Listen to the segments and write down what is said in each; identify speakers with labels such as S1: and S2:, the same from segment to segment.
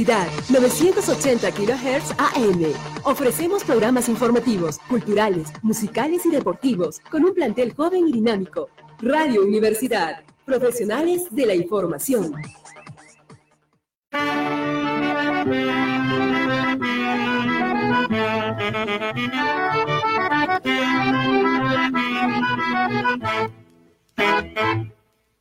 S1: Universidad, 980 kHz AM. Ofrecemos programas informativos, culturales, musicales y deportivos con un plantel joven y dinámico. Radio Universidad, profesionales de la información.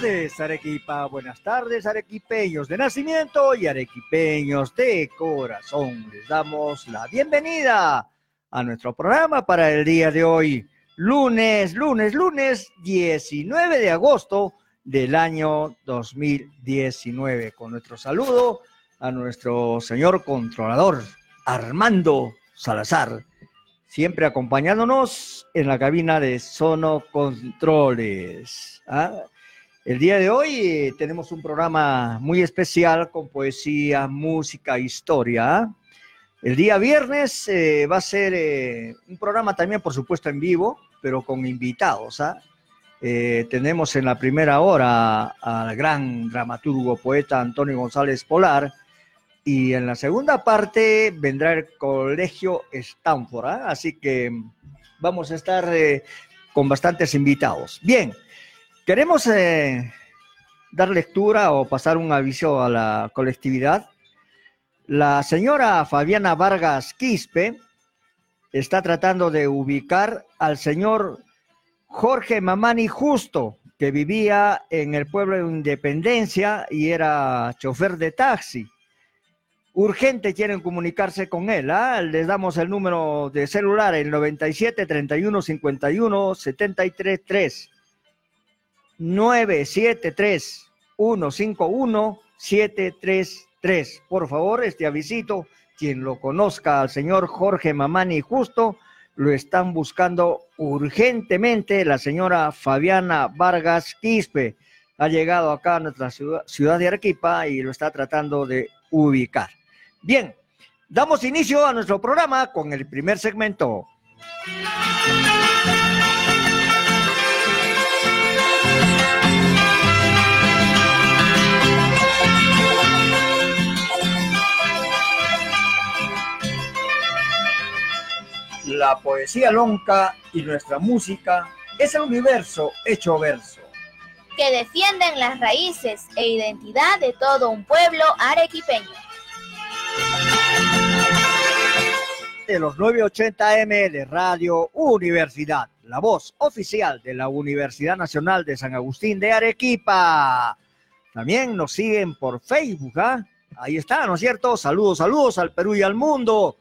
S2: Tardes, Arequipa. Buenas tardes, arequipeños de nacimiento y arequipeños de corazón. Les damos la bienvenida a nuestro programa para el día de hoy, lunes, lunes, lunes 19 de agosto del año 2019. Con nuestro saludo a nuestro señor controlador Armando Salazar, siempre acompañándonos en la cabina de Sono Controles. ¿ah? El día de hoy eh, tenemos un programa muy especial con poesía, música, historia. El día viernes eh, va a ser eh, un programa también, por supuesto, en vivo, pero con invitados. ¿ah? Tenemos en la primera hora al gran dramaturgo, poeta Antonio González Polar, y en la segunda parte vendrá el Colegio Stanford, ¿ah? así que vamos a estar con bastantes invitados. Bien, queremos eh, dar lectura o pasar un aviso a la colectividad. La señora Fabiana Vargas Quispe está tratando de ubicar al señor Jorge Mamani Justo, que vivía en el pueblo de Independencia y era chofer de taxi. Urgente quieren comunicarse con él. ¿ah? Les damos el número de celular, el 97 31 51 73 3. 973 151 733. Por favor, este avisito, quien lo conozca al señor Jorge Mamani Justo, lo están buscando urgentemente. La señora Fabiana Vargas Quispe ha llegado acá a nuestra ciudad, ciudad de Arequipa y lo está tratando de ubicar. Bien, damos inicio a nuestro programa con el primer segmento. La poesía lonca y nuestra música es el universo hecho verso.
S3: que defienden las raíces e identidad de todo un pueblo arequipeño.
S2: de los 980M de Radio Universidad, la voz oficial de la Universidad Nacional de San Agustín de Arequipa. También nos siguen por Facebook, ¿ah? Ahí está, ¿no es cierto? Saludos, saludos al Perú y al mundo.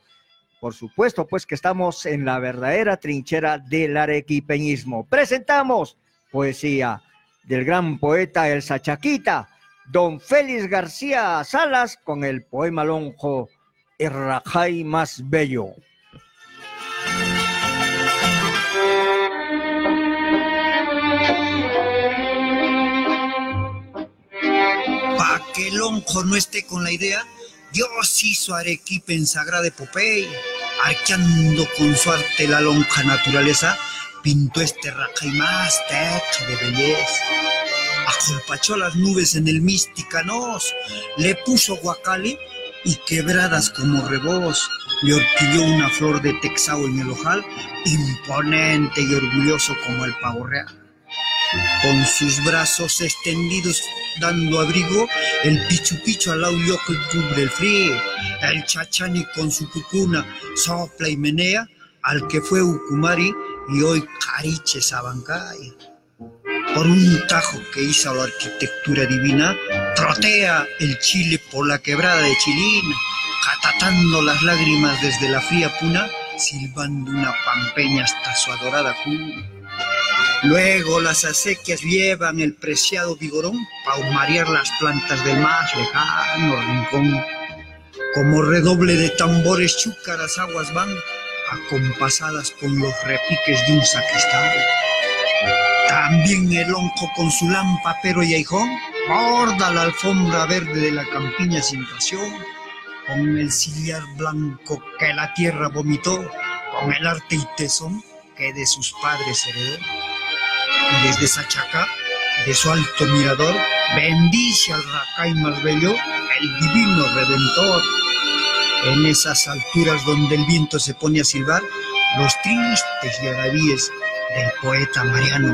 S2: Por supuesto, pues que estamos en la verdadera trinchera del arequipeñismo. Presentamos poesía del gran poeta El Sachaquita, don Félix García Salas, con el poema lonjo El Rajay más bello.
S4: Pa' que el onjo no esté con la idea, Dios hizo Arequipa en sagrada epopeya, arqueando con su arte la lonja naturaleza, pintó este más techo de belleza. Acolpachó las nubes en el mística nos, le puso guacali y quebradas como rebos, le horquilló una flor de texao en el ojal, imponente y orgulloso como el pavo real. Con sus brazos extendidos dando abrigo, el pichu pichu al que cubre el frío, el chachani con su cucuna sopla y menea, al que fue Ucumari y hoy Cariche Sabancay. Por un tajo que hizo la arquitectura divina, trotea el Chile por la quebrada de Chilina, catatando las lágrimas desde la fría puna, silbando una pampeña hasta su adorada cuna. Luego las acequias llevan el preciado vigorón para marear las plantas del más lejano rincón. Como redoble de tambores chúcaras aguas van, acompasadas con los repiques de un sacristán. También el onco con su lampa, pero y aijón, borda la alfombra verde de la campiña sin pasión, con el sillar blanco que la tierra vomitó, con el arte y tesón que de sus padres heredó. Y desde Sachaca, de su alto mirador, bendice al Racay más bello, el divino redentor. En esas alturas donde el viento se pone a silbar, los tristes yaravíes del poeta Mariano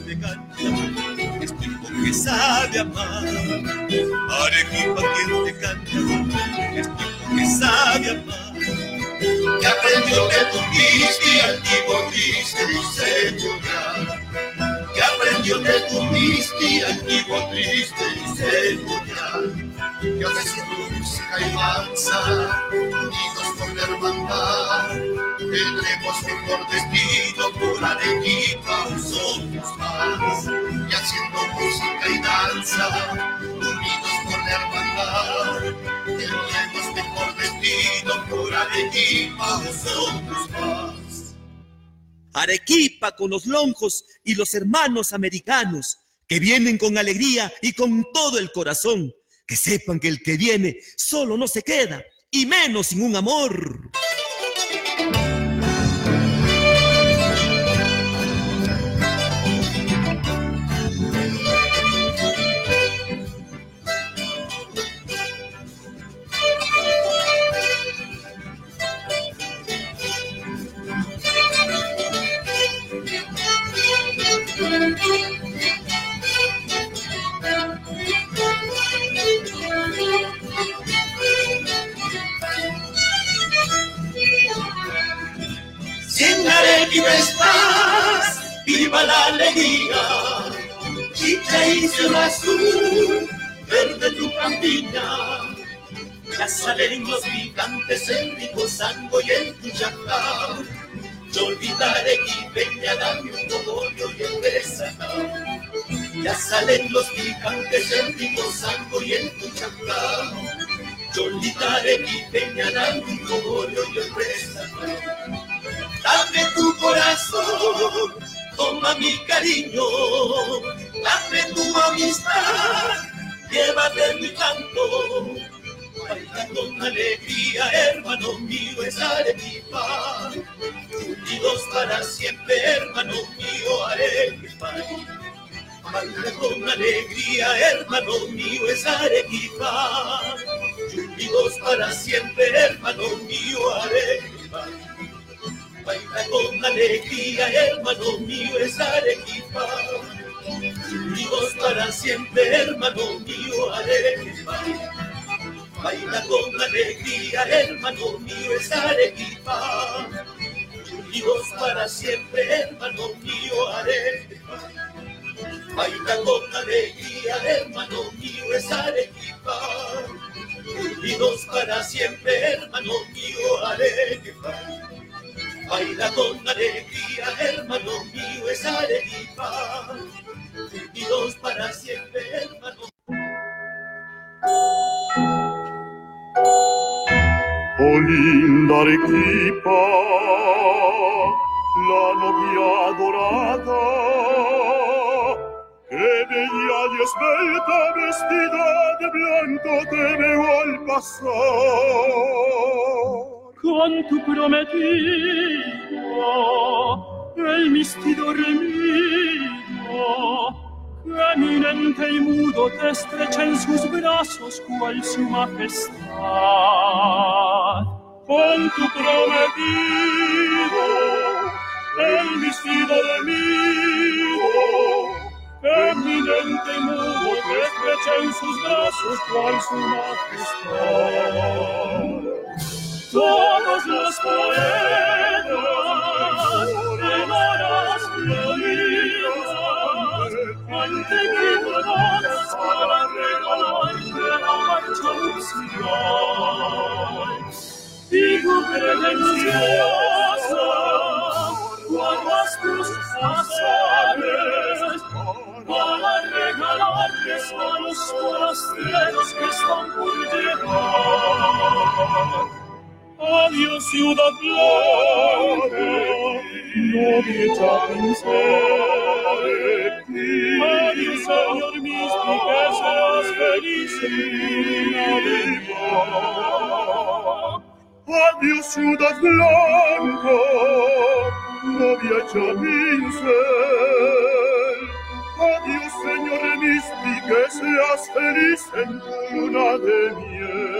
S4: que sabe amar.
S5: Arequipa
S6: quien te canta, es tiempo que sabe amar. Que aprendió que tú diste y al diste no sé llorar. Que aprendió que tú diste y al diste no sé llorar. Que
S5: ofreció música y danza, unidos por la hermandad. Tendremos mejor
S6: destino por Arequipa, somos más. Y
S5: haciendo música con los lonjos y los hermanos americanos que vienen con alegría y con todo el corazón. Que sepan que el que viene solo no se queda, y menos sin un amor.
S6: Viva la alegría, chicha y cielo azul, verde tu campiña. Ya salen los el rico sango y el tuchacá. Yo olvidaré que venga dame un cogollo y el Ya salen los el rico sango y el tuchacá. Yo olvidaré que venga dame un cogollo y el Dame tu corazón toma mi cariño, dame tu amistad, llévate mi canto. Baila con alegría, hermano mío, es Arequipa. Unidos para siempre, hermano mío, Arequipa. Baila con alegría, hermano mío, es Arequipa. Unidos para siempre, hermano mío, Arequipa. Baila con alegría, hermano mío, es Arequipa. Unidos para siempre, hermano mío, Arequipa. Baila con alegría, hermano mío, es Arequipa. Unidos para siempre, hermano mío, Arequipa. Baila con alegría, hermano mío, es Arequipa. Unidos para siempre, hermano mío, Arequipa. Baila con alegría, hermano mío, es Arequipa. Unidos para siempre, hermano.
S7: Oh linda Arequipa, la novia dorada, que bella y esbelta vestida de blanco te veo al pasar.
S8: Con tu prometido, el misti dormido, eminente y mudo te estrecha en sus brazos cual su majestad. Con tu prometido, el vestido de eminente y mudo te estrecha en sus brazos cual su majestad. somos los poetas de horas floridas, ante que donas para regalarte la marcha nupcial. Y tu pretenciosa, guardas tus azares, para regalarles a los forasteros que están por llegar. Adiós, ciudad blanca, no hecha pensar en ti. Adiós, señor místico, que seas feliz en Navidad.
S7: Adiós, ciudad blanca, novia hecha pincel. Adiós, señor místico, que seas feliz en tu luna de miel.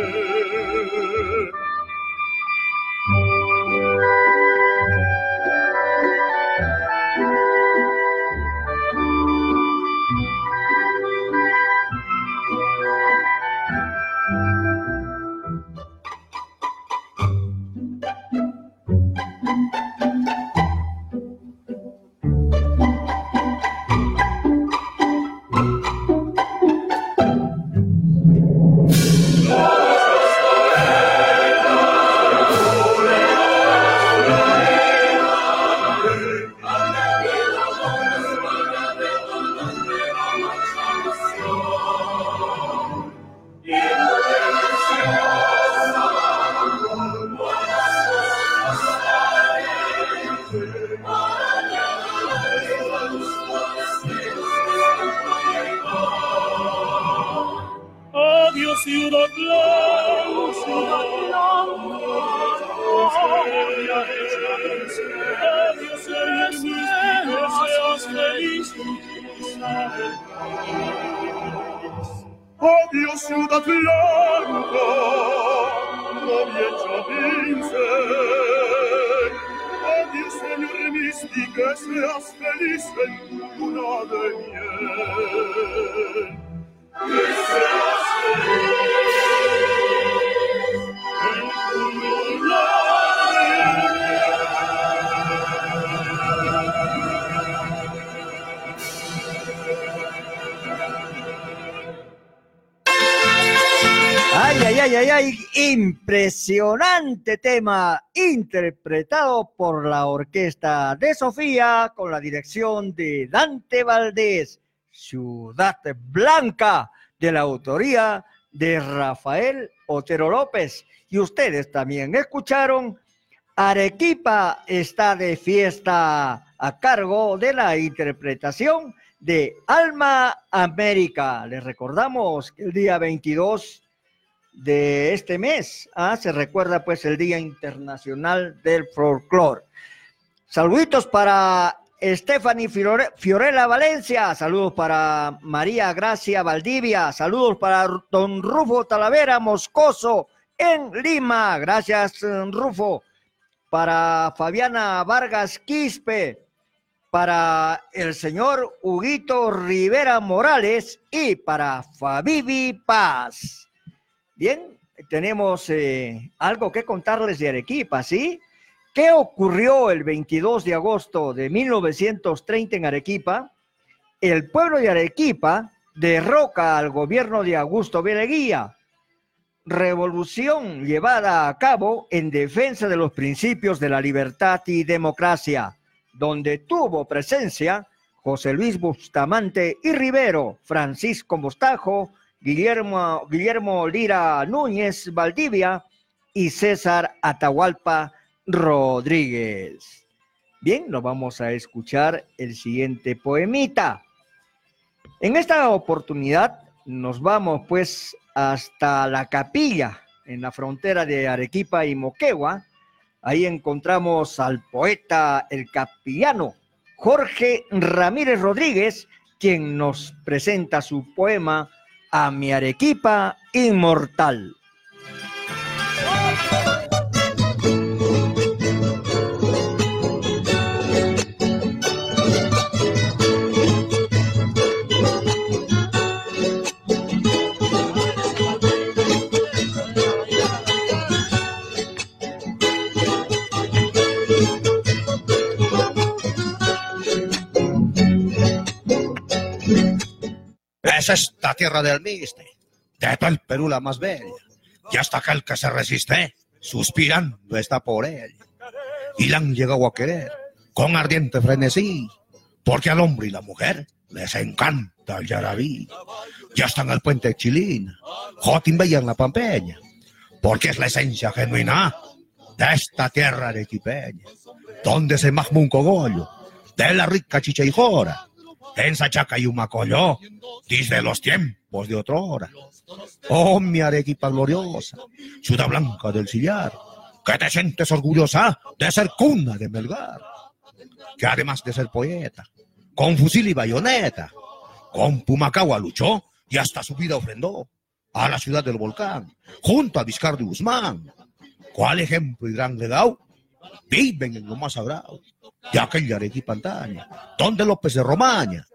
S2: Por la orquesta de Sofía con la dirección de Dante Valdés, Ciudad Blanca, de la autoría de Rafael Otero López. Y ustedes también escucharon, Arequipa está de fiesta a cargo de la interpretación de Alma América. Les recordamos que el día 22 de este mes. Ah, se recuerda pues el Día Internacional del Folclore. Saluditos para Stephanie Fiore- Fiorella Valencia, saludos para María Gracia Valdivia, saludos para don Rufo Talavera Moscoso en Lima, gracias Rufo, para Fabiana Vargas Quispe, para el señor Huguito Rivera Morales y para Fabibi Paz. Bien, tenemos eh, algo que contarles de Arequipa, ¿sí? ¿Qué ocurrió el 22 de agosto de 1930 en Arequipa? El pueblo de Arequipa derroca al gobierno de Augusto Beleguía. Revolución llevada a cabo en defensa de los principios de la libertad y democracia, donde tuvo presencia José Luis Bustamante y Rivero, Francisco Mostajo, Guillermo, Guillermo Lira Núñez Valdivia y César Atahualpa Rodríguez. Bien, nos vamos a escuchar el siguiente poemita. En esta oportunidad nos vamos pues hasta la capilla en la frontera de Arequipa y Moquegua. Ahí encontramos al poeta, el capillano Jorge Ramírez Rodríguez, quien nos presenta su poema A mi Arequipa inmortal.
S9: Es esta tierra del miste, de todo el Perú la más bella, y hasta aquel que se resiste, suspirando está por ella. Y la han llegado a querer con ardiente frenesí, porque al hombre y la mujer les encanta el yarabí. Ya están al puente Chilín, Jotin en la Pampeña, porque es la esencia genuina de esta tierra arequipeña, donde se magma un cogollo de la rica chicha y jora, en Sachaca y Humacoyo, desde los tiempos de otra hora. Oh, mi arequipa gloriosa, ciudad blanca del sillar, que te sientes orgullosa de ser cuna de Melgar, que además de ser poeta, con fusil y bayoneta, con Pumacagua luchó y hasta su vida ofrendó a la ciudad del volcán, junto a Vizcarro de Guzmán. ¿Cuál ejemplo y gran legado viven en lo más sagrado de aquella Arequipa antaña, donde López de Romaña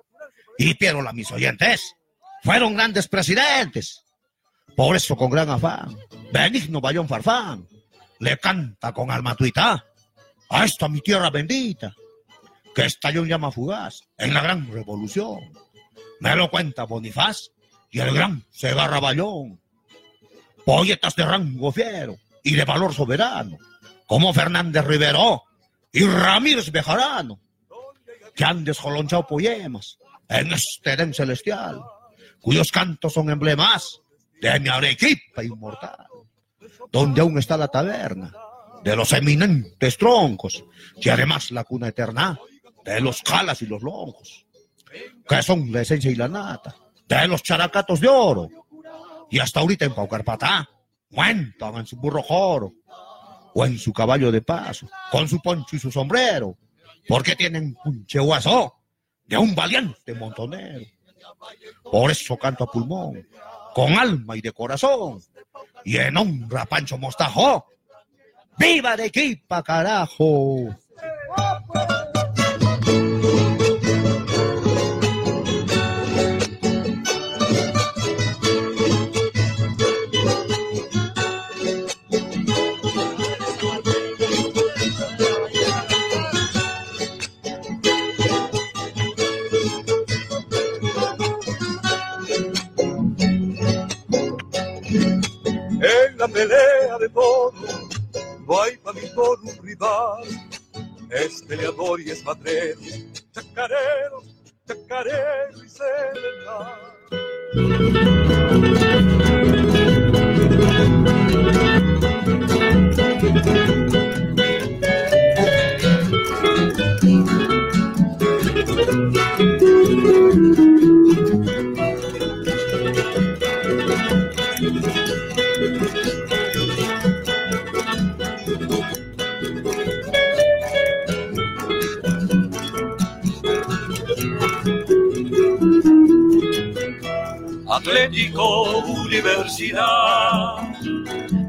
S9: y Piero la mis oyentes fueron grandes presidentes. Por eso, con gran afán, Benigno Bayón Farfán le canta con alma tuita a esta mi tierra bendita, que estalló en llama fugaz en la gran revolución. Me lo cuenta Bonifaz y el gran Segarra Bayón. Poetas de rango fiero y de valor soberano, como Fernández Rivero y Ramírez Bejarano, que han descolonchado poemas en este Edén celestial, cuyos cantos son emblemas de mi Arequipa inmortal, donde aún está la taberna de los eminentes troncos y además la cuna eterna de los calas y los longos, que son la esencia y la nata de los characatos de oro. Y hasta ahorita en Paucarpatá cuentan en su burro joro o en su caballo de paso, con su poncho y su sombrero, porque tienen un chehuazo de un valiente montonero. Por eso canto a pulmón, con alma y de corazón, y en honra Pancho Mostajo. ¡Viva Arequipa, carajo!
S10: Por un rival. Es peleador y es matrero, chacarero, chacarero y serenal.
S11: Atlético Universidad,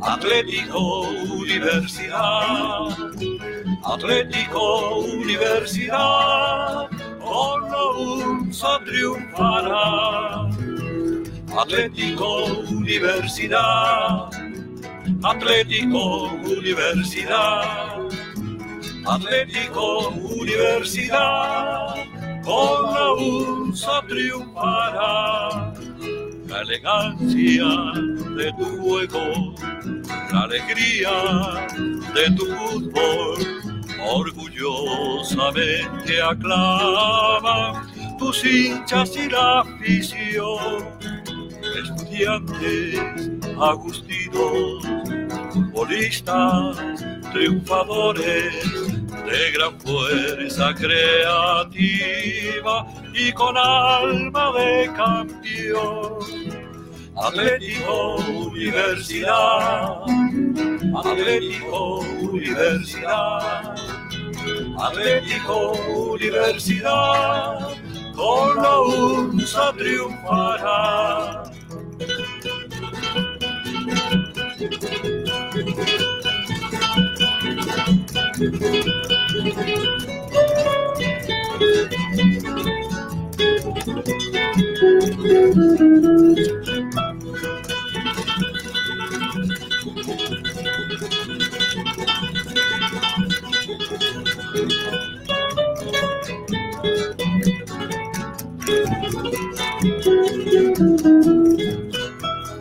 S11: Atlético Universidad, Atlético Universidad, con la triunfará. Atlético Universidad, Atlético Universidad, Atlético Universidad, con la triunfará elegancia de tu juego, la alegría de tu fútbol, orgullosamente aclaman tus hinchas y la afición, estudiantes, agustinos, futbolistas, triunfadores, de gran fuerza creativa y con alma de campeón. Atlético Universidad, Atlético Universidad, Atlético Universidad, con la UNSA triunfará.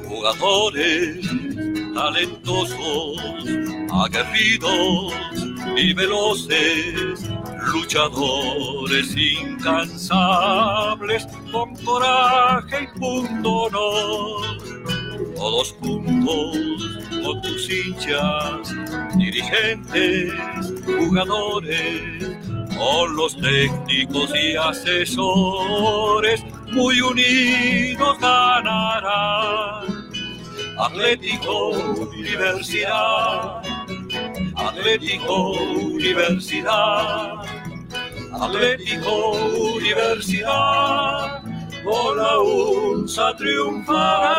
S11: Jugadores talentosos, aguerridos y veloces, luchadores incansables, con coraje y punto honor. Todos juntos con tus hinchas, dirigentes, jugadores, con los técnicos y asesores, muy unidos ganarán. Atlético Universidad, Atlético Universidad, Atlético Universidad, con la UNSA triunfará.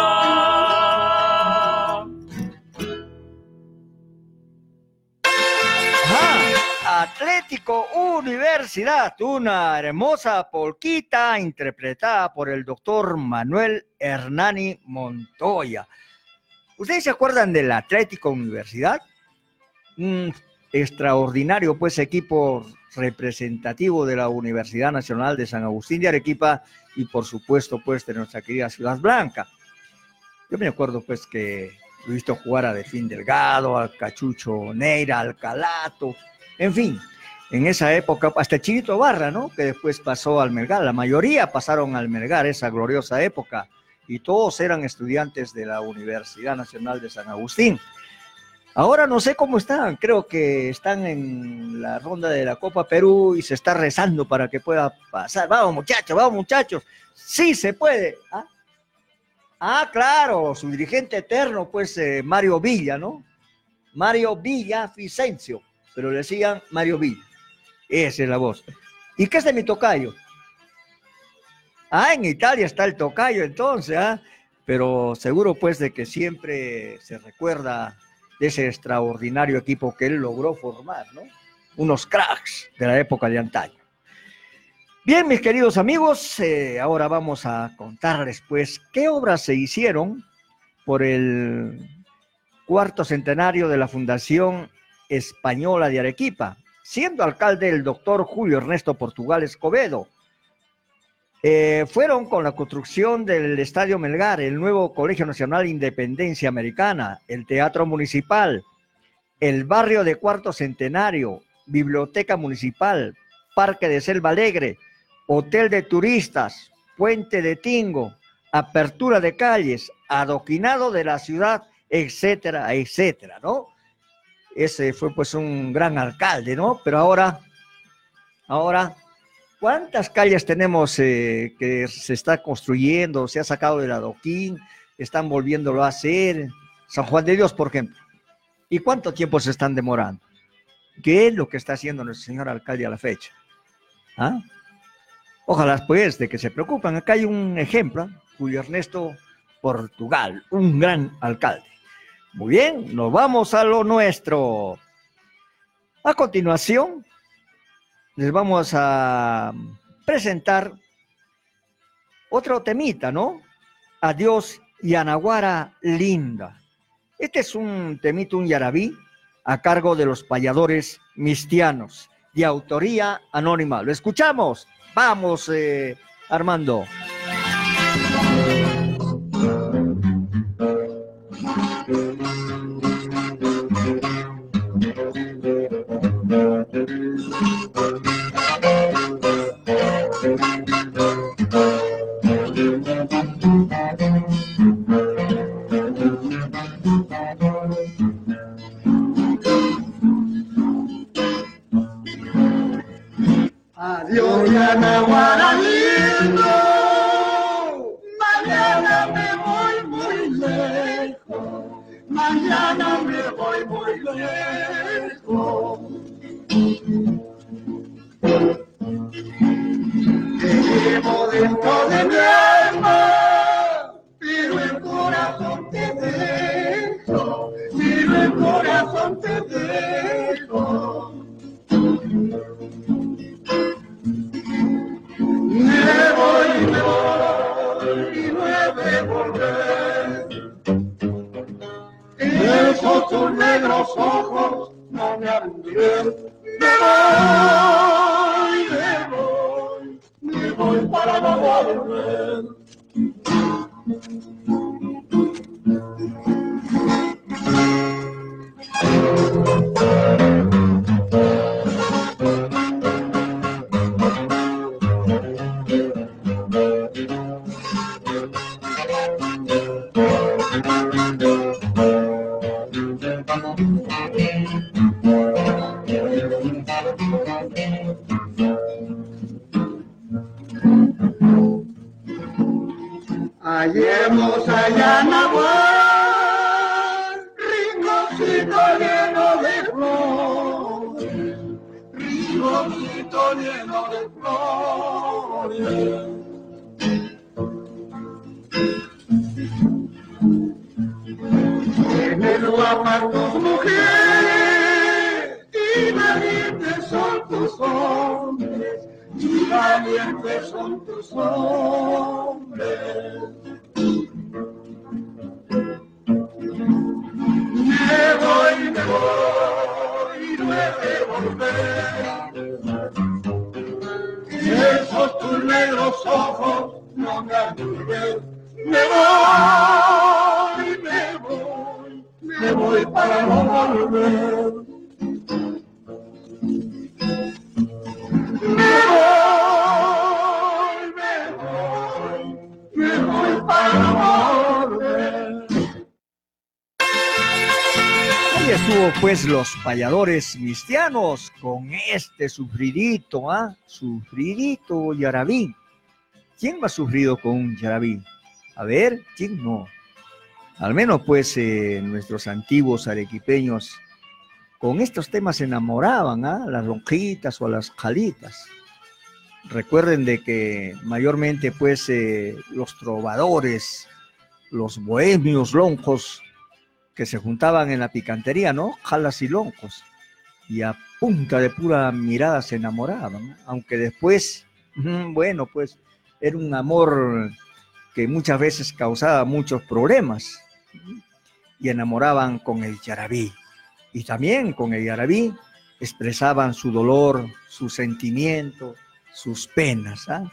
S2: Atlético Universidad, una hermosa polquita interpretada por el doctor Manuel Hernani Montoya. ¿Ustedes se acuerdan del Atlético Universidad? Un extraordinario pues equipo representativo de la Universidad Nacional de San Agustín de Arequipa y por supuesto pues de nuestra querida Ciudad Blanca. Yo me acuerdo pues que he visto jugar a Delfín Delgado, al Cachucho Neira, al Calato, en fin, en esa época, hasta Chinito Barra, ¿no? Que después pasó al Melgar, la mayoría pasaron al Melgar, esa gloriosa época, y todos eran estudiantes de la Universidad Nacional de San Agustín. Ahora no sé cómo están, creo que están en la ronda de la Copa Perú y se está rezando para que pueda pasar. Vamos muchachos, vamos muchachos, sí se puede. Ah, ah claro, su dirigente eterno, pues eh, Mario Villa, ¿no? Mario Villa Vicencio pero le decían Mario Villa. Esa es la voz. ¿Y qué es de mi tocayo? Ah, en Italia está el tocayo entonces, ¿ah? Pero seguro pues de que siempre se recuerda de ese extraordinario equipo que él logró formar, ¿no? Unos cracks de la época de antaño. Bien, mis queridos amigos, eh, ahora vamos a contarles pues qué obras se hicieron por el cuarto centenario de la Fundación Española de Arequipa, siendo alcalde el doctor Julio Ernesto Portugal Escobedo. Eh, fueron con la construcción del Estadio Melgar, el nuevo Colegio Nacional Independencia Americana, el Teatro Municipal, el barrio de Cuarto Centenario, Biblioteca Municipal, Parque de Selva Alegre, Hotel de Turistas, Puente de Tingo, apertura de calles, adoquinado de la ciudad, etcétera, etcétera, ¿no? ese fue pues un gran alcalde, ¿no? Pero ahora, ahora, ¿cuántas calles tenemos eh, que se está construyendo, se ha sacado del adoquín, están volviéndolo a hacer? San Juan de Dios, por ejemplo. ¿Y cuánto tiempo se están demorando? ¿Qué es lo que está haciendo nuestro señor alcalde a la fecha? ¿Ah? Ojalá pues de que se preocupen. Acá hay un ejemplo, Julio Ernesto Portugal, un gran alcalde. Muy bien, nos vamos a lo nuestro. A continuación, les vamos a presentar otro temita, ¿no? Adiós Yanaguara Linda. Este es un temita, un yarabí, a cargo de los payadores mistianos, de autoría anónima. Lo escuchamos. Vamos, eh, Armando.
S12: Adiós, Yanaguara lindo. Mañana me voy muy lejos. Mañana me voy muy lejos. Te llevo dentro de mi alma, pero el corazón te dejo, pero el corazón te dejo. Tus negros ojos no me harán
S2: payadores cristianos con este sufridito, ¿ah? Sufridito yarabí. ¿Quién ha sufrido con un yarabí? A ver, ¿quién no? Al menos pues eh, nuestros antiguos arequipeños con estos temas se enamoraban, ¿ah? Las lonjitas o las jalitas. Recuerden de que mayormente pues eh, los trovadores, los bohemios loncos, que se juntaban en la picantería, ¿no? Jalas y loncos. Y a punta de pura mirada se enamoraban, aunque después, bueno, pues era un amor que muchas veces causaba muchos problemas. Y enamoraban con el yarabí. Y también con el yarabí expresaban su dolor, su sentimiento, sus penas. ¿ah?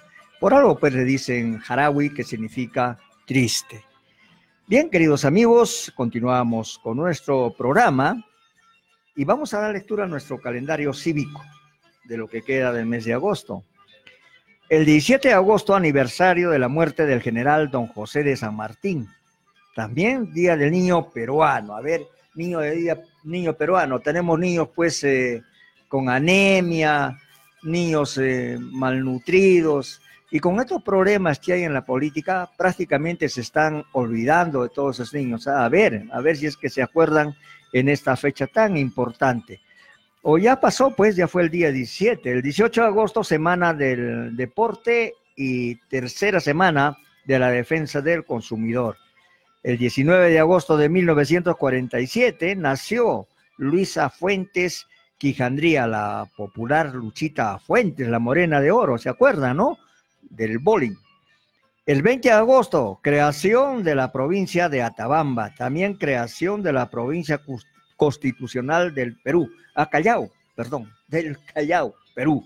S2: Por algo pues le dicen jarawi, que significa triste. Bien, queridos amigos, continuamos con nuestro programa y vamos a dar lectura a nuestro calendario cívico de lo que queda del mes de agosto. El 17 de agosto, aniversario de la muerte del general don José de San Martín. También Día del Niño Peruano. A ver, niño de día, niño peruano. Tenemos niños pues eh, con anemia, niños eh, malnutridos, y con estos problemas que hay en la política, prácticamente se están olvidando de todos esos niños. A ver, a ver si es que se acuerdan en esta fecha tan importante. O ya pasó, pues ya fue el día 17, el 18 de agosto, semana del deporte y tercera semana de la defensa del consumidor. El 19 de agosto de 1947 nació Luisa Fuentes Quijandría, la popular Luchita Fuentes, la morena de oro, ¿se acuerdan, no? Del bowling. El 20 de agosto, creación de la provincia de Atabamba, también creación de la provincia constitucional del Perú, a Callao, perdón, del Callao, Perú.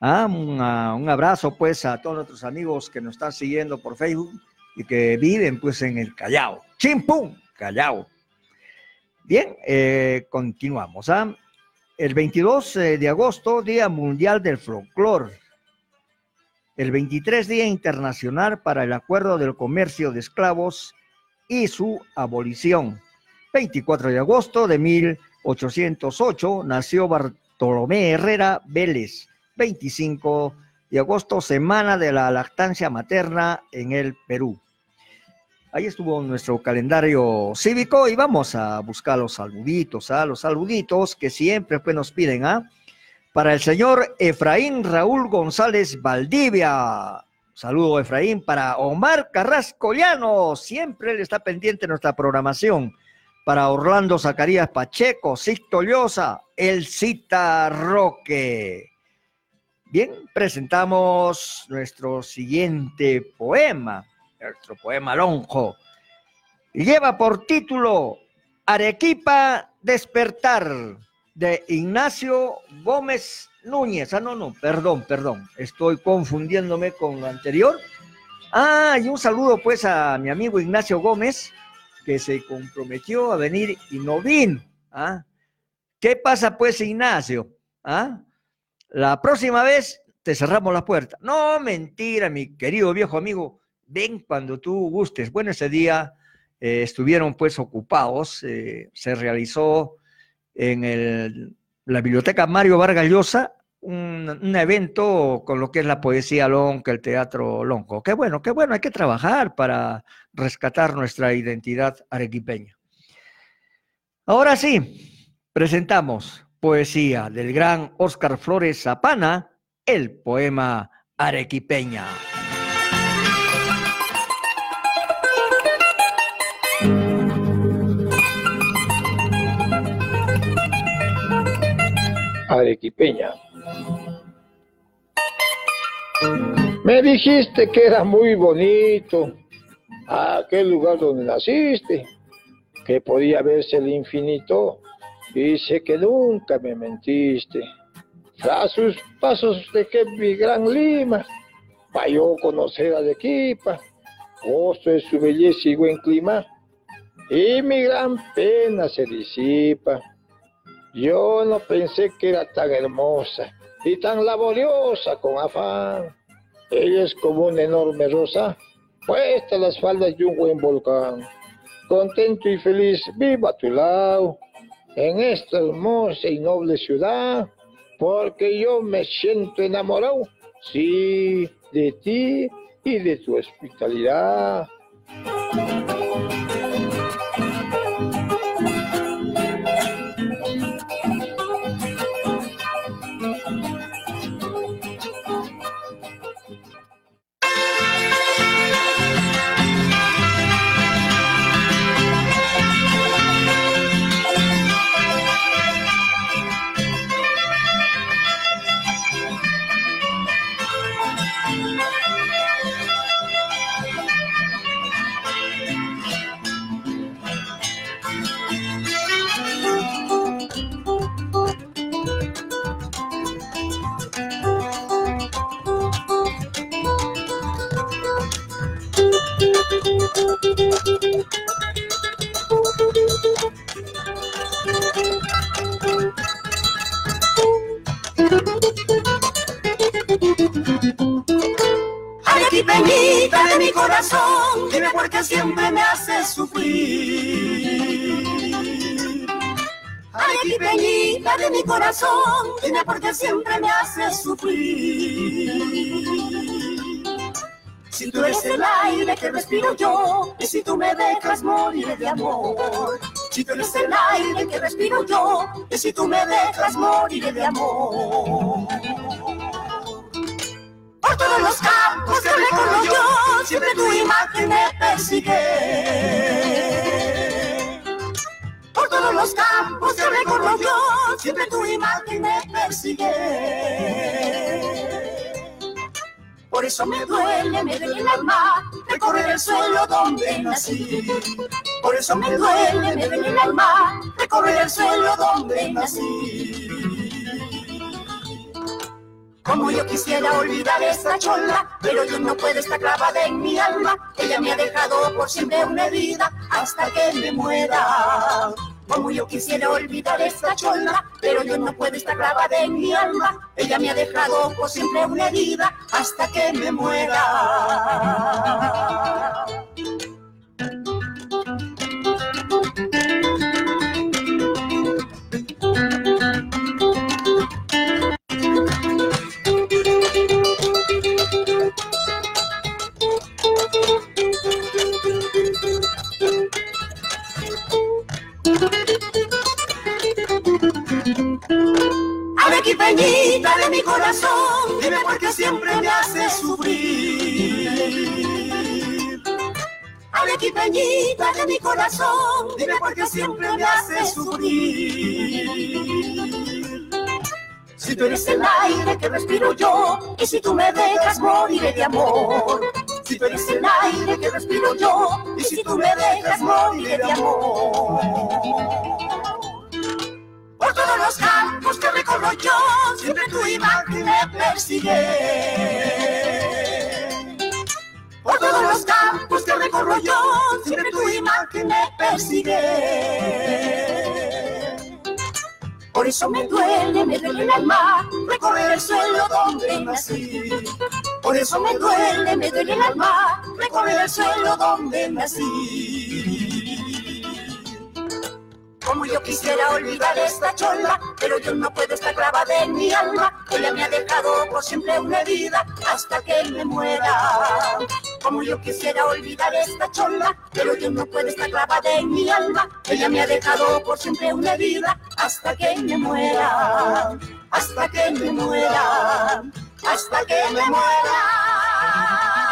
S2: Ah, un, uh, un, abrazo pues a todos nuestros amigos que nos están siguiendo por Facebook y que viven pues en el Callao. Chimpum, Callao. Bien, eh, continuamos. ¿ah? El 22 de agosto, Día Mundial del Folclor el 23 Día Internacional para el Acuerdo del Comercio de Esclavos y su abolición. 24 de agosto de 1808 nació Bartolomé Herrera Vélez, 25 de agosto, semana de la lactancia materna en el Perú. Ahí estuvo nuestro calendario cívico y vamos a buscar los saluditos, ¿ah? los saluditos que siempre pues, nos piden, ¿ah? Para el señor Efraín Raúl González Valdivia. Saludo Efraín para Omar Carrasco Llano, siempre él está pendiente nuestra programación. Para Orlando Zacarías Pacheco, Sixto Llosa, El Cita Roque. Bien, presentamos nuestro siguiente poema nuestro poema lonjo. Lleva por título Arequipa Despertar de Ignacio Gómez Núñez. Ah, no, no, perdón, perdón. Estoy confundiéndome con lo anterior. Ah, y un saludo pues a mi amigo Ignacio Gómez, que se comprometió a venir y no vino. ¿Ah? ¿Qué pasa pues, Ignacio? ¿Ah? La próxima vez te cerramos la puerta. No, mentira, mi querido viejo amigo ven cuando tú gustes. Bueno, ese día eh, estuvieron pues ocupados, eh, se realizó en el, la biblioteca Mario Vargas Llosa un, un, evento con lo que es la poesía lonca, el teatro lonco. Qué bueno, qué bueno, hay que trabajar para rescatar nuestra identidad arequipeña. Ahora sí, presentamos poesía del gran Óscar Flores Zapana, el poema Arequipeña.
S13: Arequipeña. Me dijiste que era muy bonito aquel lugar donde naciste, que podía verse el infinito, y sé que nunca me mentiste. A sus pasos de que mi gran Lima, para yo conocer a Arequipa, gozo de su belleza y buen clima, y mi gran pena se disipa. Yo no pensé que era tan hermosa y tan laboriosa con afán. Ella es como una enorme rosa, puesta a las faldas de un buen volcán. Contento y feliz, viva a tu lado, en esta hermosa y noble ciudad, porque yo me siento enamorado, sí, de ti y de tu hospitalidad.
S14: Corazón, dime por qué siempre me haces sufrir. Si tú eres el aire que respiro yo, y si tú me dejas morir de amor. Si tú eres el aire que respiro yo, y si tú me dejas morir de amor. Por todos los campos que recorro yo, siempre tu imagen me persigue. Por todos los campos que recorro yo, siempre tu imagen Por eso me duele, me duele el alma recorrer el suelo donde nací. Por eso me duele, me duele el alma recorrer el suelo donde nací. Como yo quisiera olvidar esa chola, pero yo no puedo estar clavada en mi alma. Ella me ha dejado por siempre una herida hasta que me muera. Como yo quisiera olvidar esta chola, pero yo no puedo estar grabada en mi alma. Ella me ha dejado por siempre una herida hasta que me muera. Dime por qué siempre me haces sufrir. Arequipeñita de mi corazón, dime por qué siempre me haces sufrir. Si tú eres el aire que respiro yo, y si tú me dejas moriré de amor. Si tú eres el aire que respiro yo, y si tú me dejas moriré de amor. Todos los campos que recorro yo, siempre tu imagen me persigue. Por todos los campos que recorro yo, siempre tu imagen me persigue. Por eso me duele, me duele el alma recorrer el suelo donde nací. Por eso me duele, me duele el alma recorrer el suelo donde nací. Como yo quisiera olvidar esta chola, pero yo no puedo estar clavada en mi alma. Ella me ha dejado por siempre una herida hasta que me muera. Como yo quisiera olvidar esta chola, pero yo no puedo estar clavada en mi alma. Ella me ha dejado por siempre una herida hasta que me muera. Hasta que me muera. Hasta que me muera.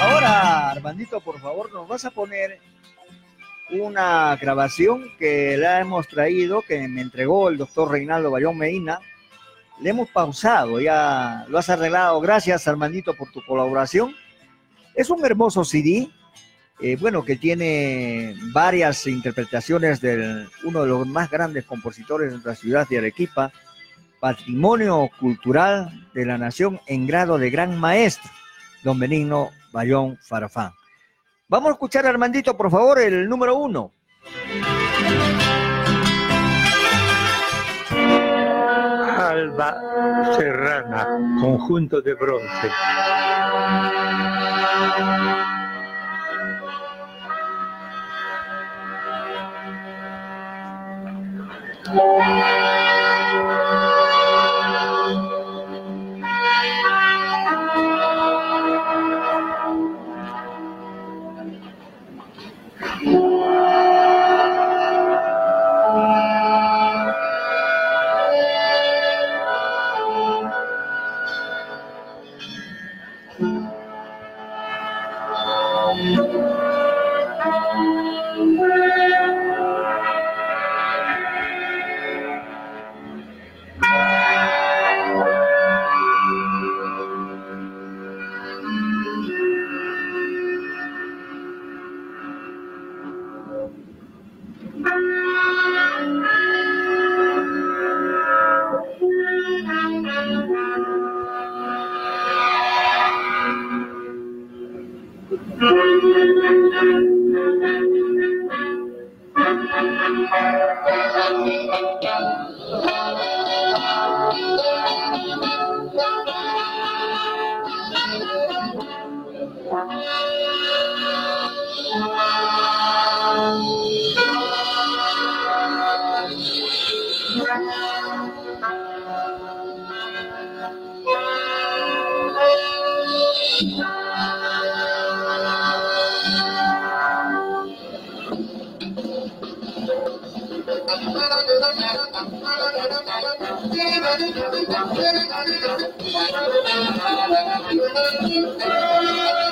S2: Ahora Armandito, por favor, nos vas a poner una grabación que la hemos traído, que me entregó el doctor Reinaldo Bayón Medina. Le hemos pausado, ya lo has arreglado. Gracias, Armandito, por tu colaboración. Es un hermoso CD, eh, bueno, que tiene varias interpretaciones de uno de los más grandes compositores de nuestra ciudad de Arequipa, patrimonio cultural de la nación en grado de gran maestro, don Benigno Bayón Farfán. Vamos a escuchar, Armandito, por favor, el número uno.
S15: Alba Serrana, conjunto de bronce. I'm gonna.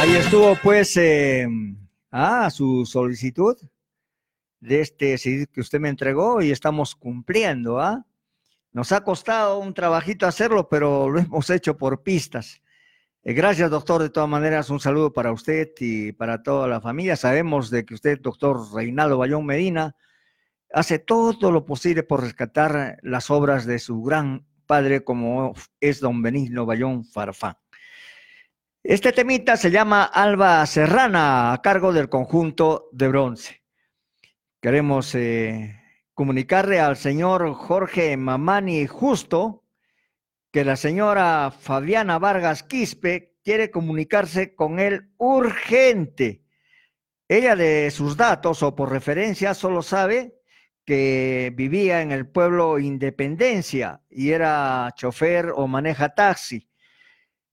S2: Ahí estuvo pues eh, su solicitud de este CD que usted me entregó y estamos cumpliendo, ¿ah? Nos ha costado un trabajito hacerlo, pero lo hemos hecho por pistas. Eh, gracias, doctor. De todas maneras, un saludo para usted y para toda la familia. Sabemos de que usted, doctor Reinaldo Bayón Medina, hace todo lo posible por rescatar las obras de su gran padre, como es don Benigno Bayón Farfán. Este temita se llama Alba Serrana, a cargo del conjunto de bronce. Queremos eh, comunicarle al señor Jorge Mamani Justo que la señora Fabiana Vargas Quispe quiere comunicarse con él urgente. Ella de sus datos o por referencia solo sabe que vivía en el pueblo Independencia y era chofer o maneja taxi.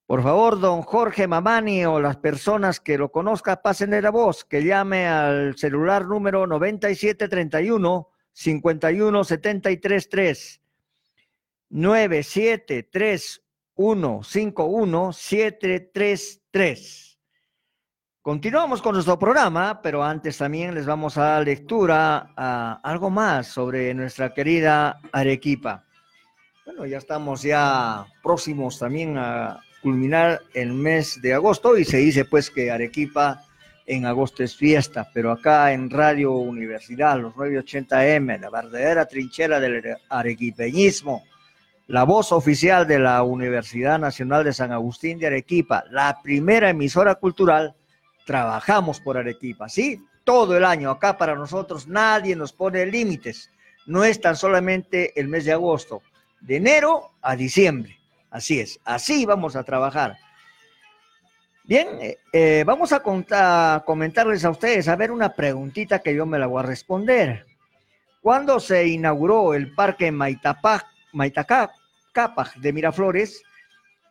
S2: Por favor, don Jorge Mamani o las personas que lo conozcan, pásenle la voz, que llame al celular número 9731 51733 973151733. Continuamos con nuestro programa, pero antes también les vamos a dar lectura a algo más sobre nuestra querida Arequipa. Bueno, ya estamos ya próximos también a culminar el mes de agosto y se dice pues que Arequipa en agosto es fiesta, pero acá en Radio Universidad, los 980M, la verdadera trinchera del arequipeñismo, la voz oficial de la Universidad Nacional de San Agustín de Arequipa, la primera emisora cultural, trabajamos por Arequipa, ¿sí? Todo el año acá para nosotros nadie nos pone límites, no es tan solamente el mes de agosto, de enero a diciembre. Así es, así vamos a trabajar. Bien, eh, eh, vamos a comentarles a ustedes, a ver una preguntita que yo me la voy a responder. ¿Cuándo se inauguró el Parque Maitapá, Maitacapaj de Miraflores?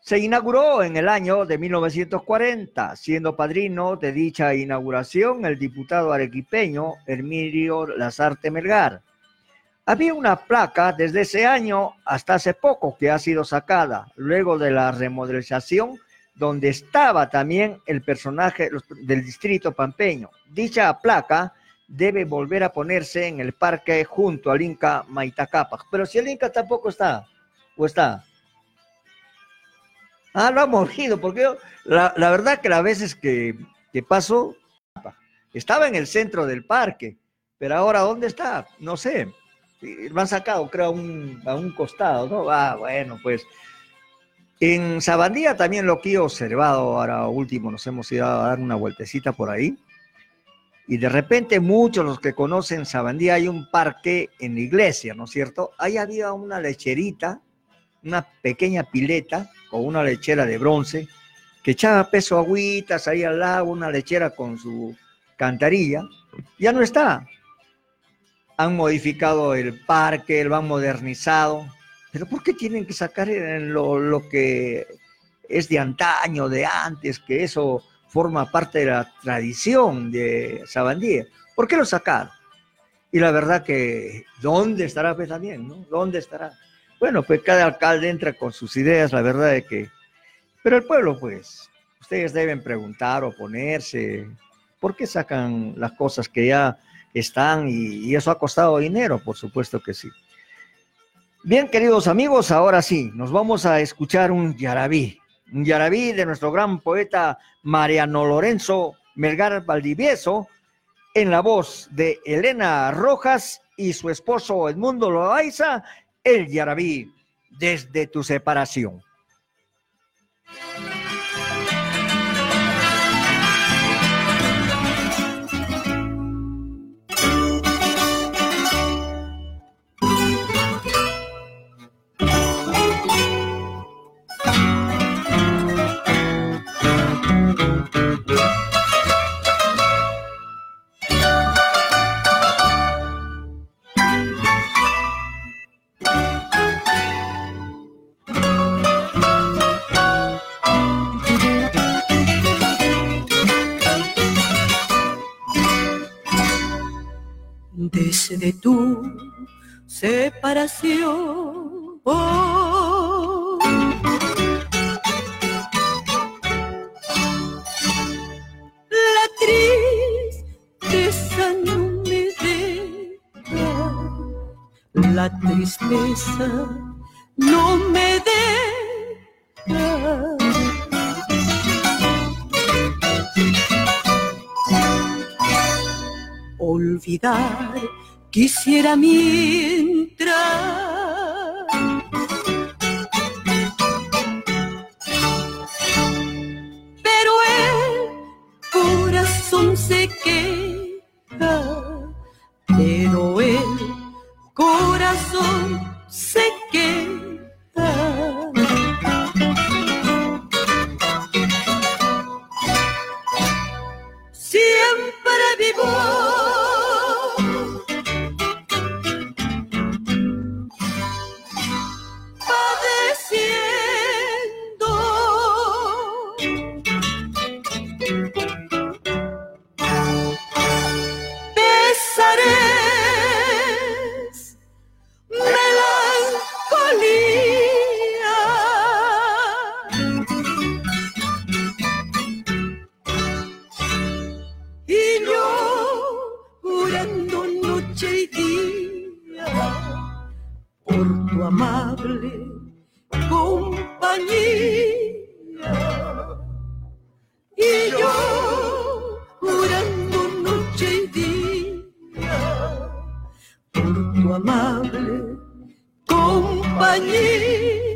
S2: Se inauguró en el año de 1940, siendo padrino de dicha inauguración el diputado arequipeño Hermirio Lazarte Melgar. Había una placa desde ese año hasta hace poco que ha sido sacada, luego de la remodelización, donde estaba también el personaje del distrito pampeño. Dicha placa debe volver a ponerse en el parque junto al Inca Maitacapa. Pero si el Inca tampoco está, o está. Ah, lo ha movido, porque la, verdad que las veces que, que paso, estaba en el centro del parque, pero ahora ¿dónde está? No sé lo han sacado, creo, a un, a un costado, ¿no? Ah, bueno, pues. En Sabandía también lo que he observado, ahora último nos hemos ido a dar una vueltecita por ahí, y de repente muchos los que conocen Sabandía hay un parque en la iglesia, ¿no es cierto? Ahí había una lecherita, una pequeña pileta con una lechera de bronce, que echaba peso agüitas ahí al lago, una lechera con su cantarilla, ya no está, han modificado el parque, lo han modernizado, pero ¿por qué tienen que sacar lo, lo que es de antaño, de antes, que eso forma parte de la tradición de Sabandía? ¿Por qué lo sacaron? Y la verdad que, ¿dónde estará pues no? ¿Dónde estará? Bueno, pues cada alcalde entra con sus ideas, la verdad es que... Pero el pueblo, pues, ustedes deben preguntar, o ponerse, ¿por qué sacan las cosas que ya están y, eso ha costado dinero, por supuesto que sí. Bien, queridos amigos, ahora sí, nos vamos a escuchar un yarabí, un yarabí de nuestro gran poeta Mariano Lorenzo Melgar Valdivieso, en la voz de Elena Rojas y su esposo Edmundo Loaiza, el Yarabí desde tu separación.
S16: de tu separación. La tristeza no me deja, la tristeza no me deja. Olvidar Quisiera mientras amable compañía.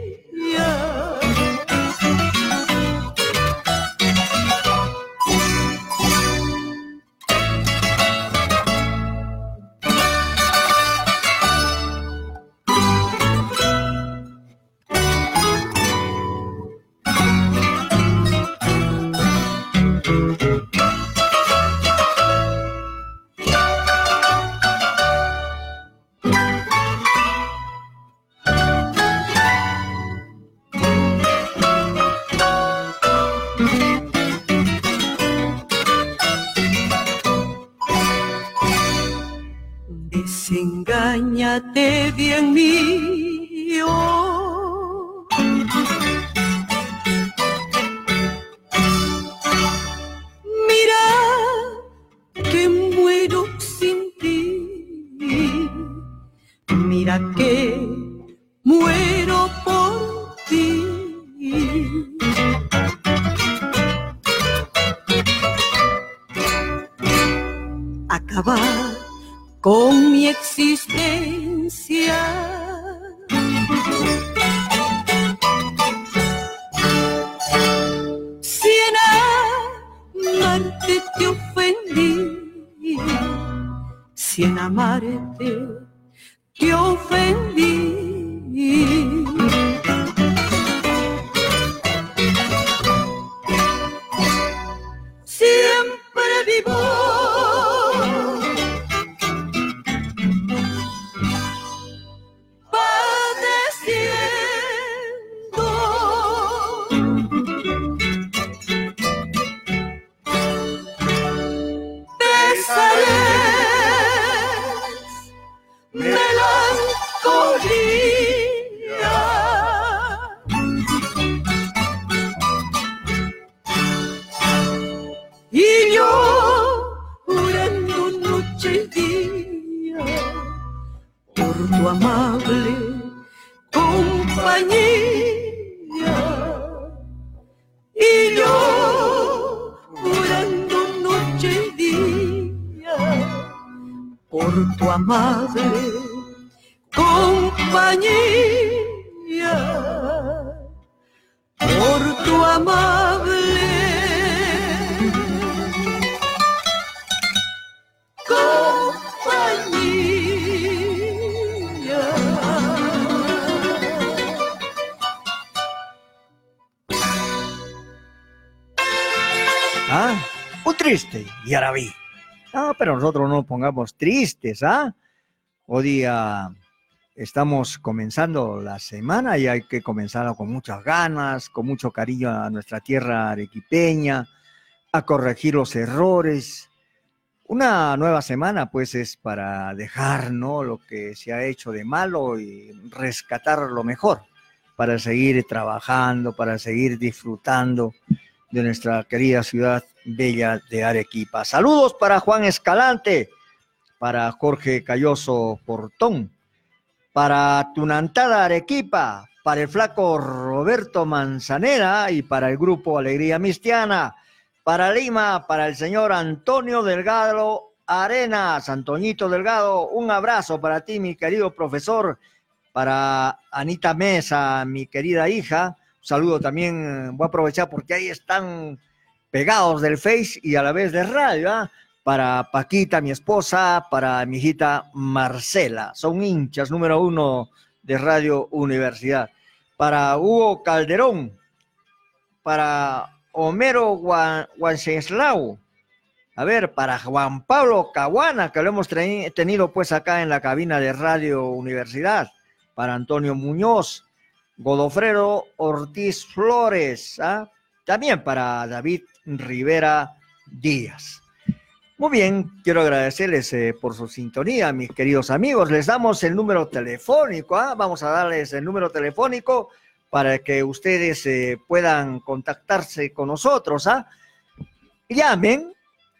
S2: Triste, Yarabí. No, pero nosotros no nos pongamos tristes, ¿ah? Hoy día estamos comenzando la semana y hay que comenzarla con muchas ganas, con mucho cariño a nuestra tierra arequipeña, a corregir los errores. Una nueva semana, pues, es para dejar, ¿no? Lo que se ha hecho de malo y rescatar lo mejor, para seguir trabajando, para seguir disfrutando de nuestra querida ciudad bella de Arequipa. Saludos para Juan Escalante, para Jorge Calloso Portón, para Tunantada Arequipa, para el flaco Roberto Manzanera y para el grupo Alegría Mistiana, para Lima, para el señor Antonio Delgado Arenas, Antoñito Delgado, un abrazo para ti, mi querido profesor, para Anita Mesa, mi querida hija, un saludo también, voy a aprovechar porque ahí están pegados del Face y a la vez de radio, ¿ah? para Paquita, mi esposa, para mi hijita Marcela. Son hinchas número uno de Radio Universidad. Para Hugo Calderón, para Homero Wenceslao, a ver, para Juan Pablo Caguana, que lo hemos tenido pues acá en la cabina de Radio Universidad, para Antonio Muñoz, Godofredo Ortiz Flores, ¿ah? también para David Rivera Díaz. Muy bien, quiero agradecerles eh, por su sintonía, mis queridos amigos. Les damos el número telefónico, ¿ah? vamos a darles el número telefónico para que ustedes eh, puedan contactarse con nosotros. ¿ah? Llamen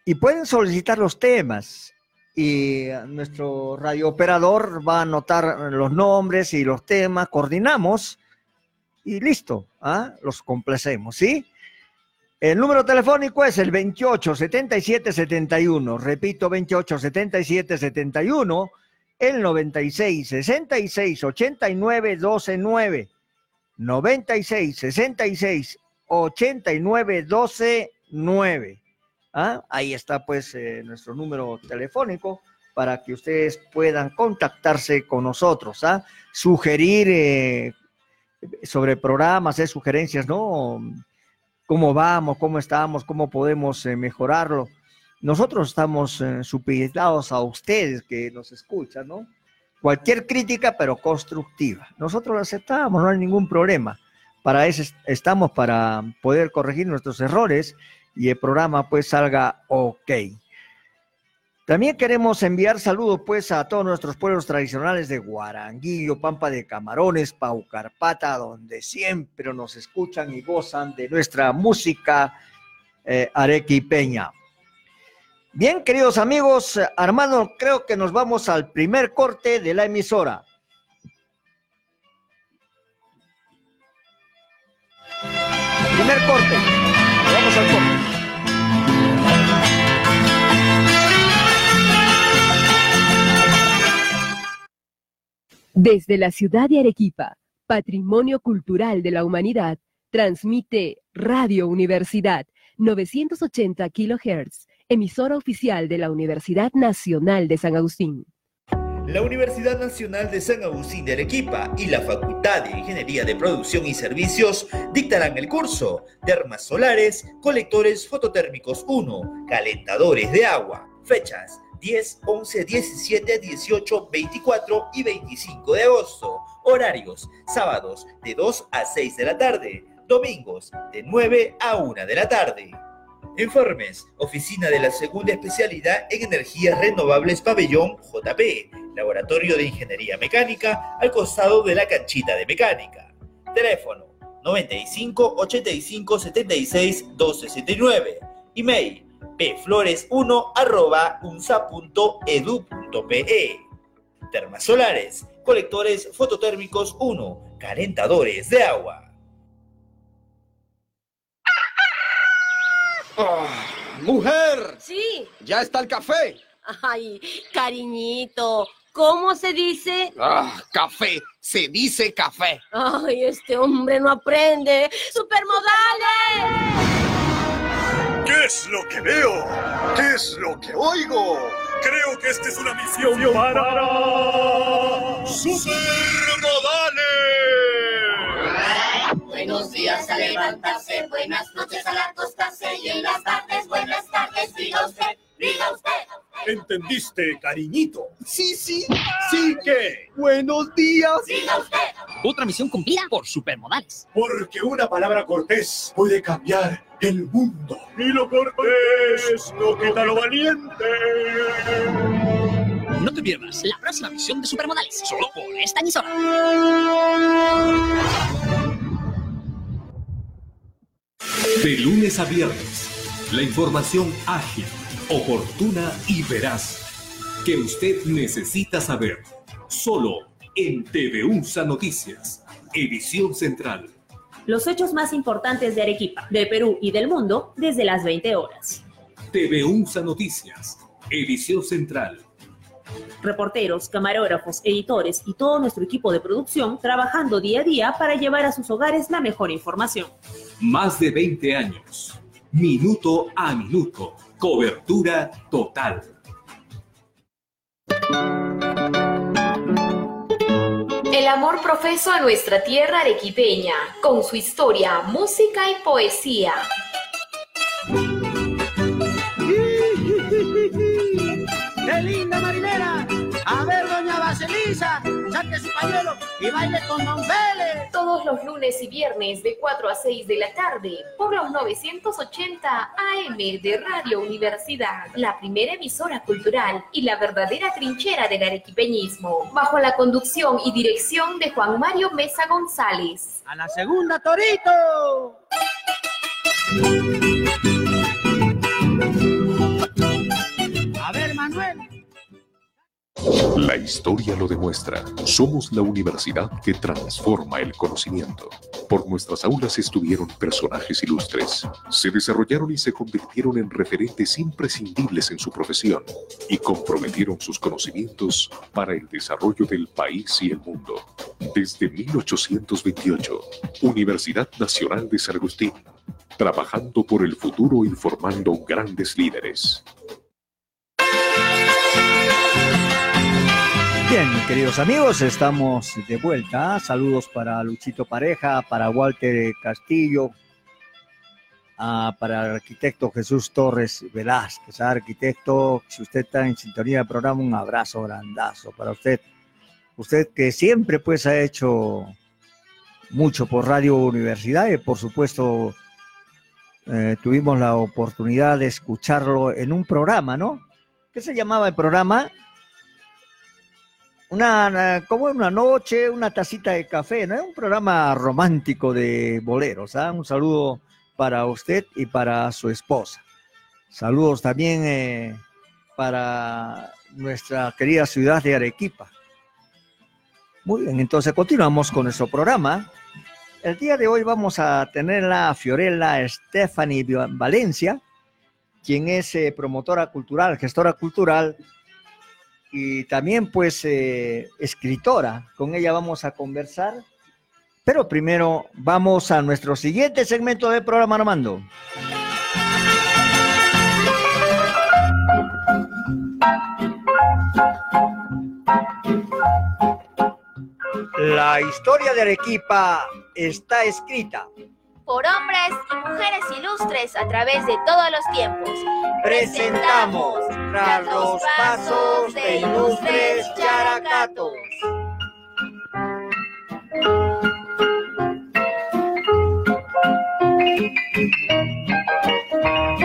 S2: y pueden solicitar los temas. Y nuestro radiooperador va a anotar los nombres y los temas, coordinamos y listo, ¿ah? los complacemos, ¿sí? El número telefónico es el 28 77 71. Repito, 28 77 71. El 96 66 89 12 9. 96 66 89 12 9. ¿Ah? Ahí está pues eh, nuestro número telefónico para que ustedes puedan contactarse con nosotros, ¿ah? sugerir eh, sobre programas, eh, sugerencias, ¿no? Cómo vamos, cómo estamos, cómo podemos eh, mejorarlo. Nosotros estamos eh, supeditados a ustedes que nos escuchan, ¿no? Cualquier crítica, pero constructiva. Nosotros la aceptamos, no hay ningún problema. Para eso estamos, para poder corregir nuestros errores y el programa pues salga ok. También queremos enviar saludos pues a todos nuestros pueblos tradicionales de Guaranguillo, Pampa de Camarones, Paucarpata, donde siempre nos escuchan y gozan de nuestra música eh, arequipeña. Bien, queridos amigos, Armando, creo que nos vamos al primer corte de la emisora. Primer corte. Vamos al corte.
S1: Desde la ciudad de Arequipa, Patrimonio Cultural de la Humanidad, transmite Radio Universidad 980 kHz, emisora oficial de la Universidad Nacional de San Agustín.
S6: La Universidad Nacional de San Agustín de Arequipa y la Facultad de Ingeniería de Producción y Servicios dictarán el curso Termas Solares, Colectores Fototérmicos 1, Calentadores de Agua. Fechas 10, 11, 17, 18, 24 y 25 de agosto. Horarios, sábados de 2 a 6 de la tarde, domingos de 9 a 1 de la tarde. Informes, Oficina de la Segunda Especialidad en Energías Renovables Pabellón JP, Laboratorio de Ingeniería Mecánica, al costado de la canchita de mecánica. Teléfono 95 85 76 269. Email pflores1 arroba unsa.edu.pe. Termas solares, colectores fototérmicos 1, calentadores de agua.
S17: Ah, mujer,
S14: Sí.
S17: ya está el café.
S14: Ay, cariñito, ¿cómo se dice?
S17: Ah, café, se dice café.
S14: Ay, este hombre no aprende. ¡Supermodales!
S7: ¿Qué es lo que veo? ¿Qué es lo que oigo? Creo que esta es una misión para... ¡Supermodales!
S14: Bueno, Buenos días a levantarse, buenas noches al acostarse y en las tardes, buenas tardes, diga usted, diga usted.
S18: ¿Entendiste, cariñito? Sí, sí. Sí que. Buenos días.
S14: Diga usted.
S19: Otra misión cumplida por Supermodales.
S18: Porque una palabra cortés puede cambiar el mundo. Y lo cortés no quita lo valiente.
S19: No te pierdas la próxima misión de Supermodales, solo por esta emisora.
S20: De lunes a viernes, la información ágil, oportuna y veraz que usted necesita saber. Solo en TV UNSA Noticias, edición central.
S21: Los hechos más importantes de Arequipa, de Perú y del mundo desde las 20 horas.
S20: TV UNSA Noticias, edición central.
S21: Reporteros, camarógrafos, editores y todo nuestro equipo de producción trabajando día a día para llevar a sus hogares la mejor información.
S20: Más de 20 años. Minuto a minuto. Cobertura total.
S22: El amor profeso a nuestra tierra arequipeña, con su historia, música y poesía.
S23: ¡Qué linda marinera! A ver, doña Baselisa, saque su pañuelo y baile con Don Vélez.
S22: Todos los lunes y viernes de 4 a 6 de la tarde por los 980 AM de Radio Universidad, la primera emisora cultural y la verdadera trinchera del arequipeñismo, bajo la conducción y dirección de Juan Mario Mesa González.
S23: A la segunda, Torito.
S24: La historia lo demuestra. Somos la universidad que transforma el conocimiento. Por nuestras aulas estuvieron personajes ilustres. Se desarrollaron y se convirtieron en referentes imprescindibles en su profesión y comprometieron sus conocimientos para el desarrollo del país y el mundo. Desde 1828, Universidad Nacional de San Agustín, trabajando por el futuro y formando grandes líderes.
S2: Bien, queridos amigos, estamos de vuelta. Saludos para Luchito Pareja, para Walter Castillo, ah, para el arquitecto Jesús Torres Velázquez. Ah, Arquitecto, si usted está en sintonía del programa, un abrazo grandazo para usted. Usted que siempre pues ha hecho mucho por Radio Universidad y por supuesto eh, tuvimos la oportunidad de escucharlo en un programa, ¿no? ¿Qué se llamaba el programa? Una, como una noche, una tacita de café, ¿no? Un programa romántico de boleros, ¿ah? Un saludo para usted y para su esposa. Saludos también eh, para nuestra querida ciudad de Arequipa. Muy bien, entonces continuamos con nuestro programa. El día de hoy vamos a tener a Fiorella Stephanie Valencia, quien es eh, promotora cultural, gestora cultural y también pues eh, escritora. Con ella vamos a conversar. Pero primero vamos a nuestro siguiente segmento del programa Armando. La historia de Arequipa está escrita.
S3: Por hombres y mujeres ilustres a través de todos los tiempos.
S2: Presentamos tras los pasos de ilustres characatos.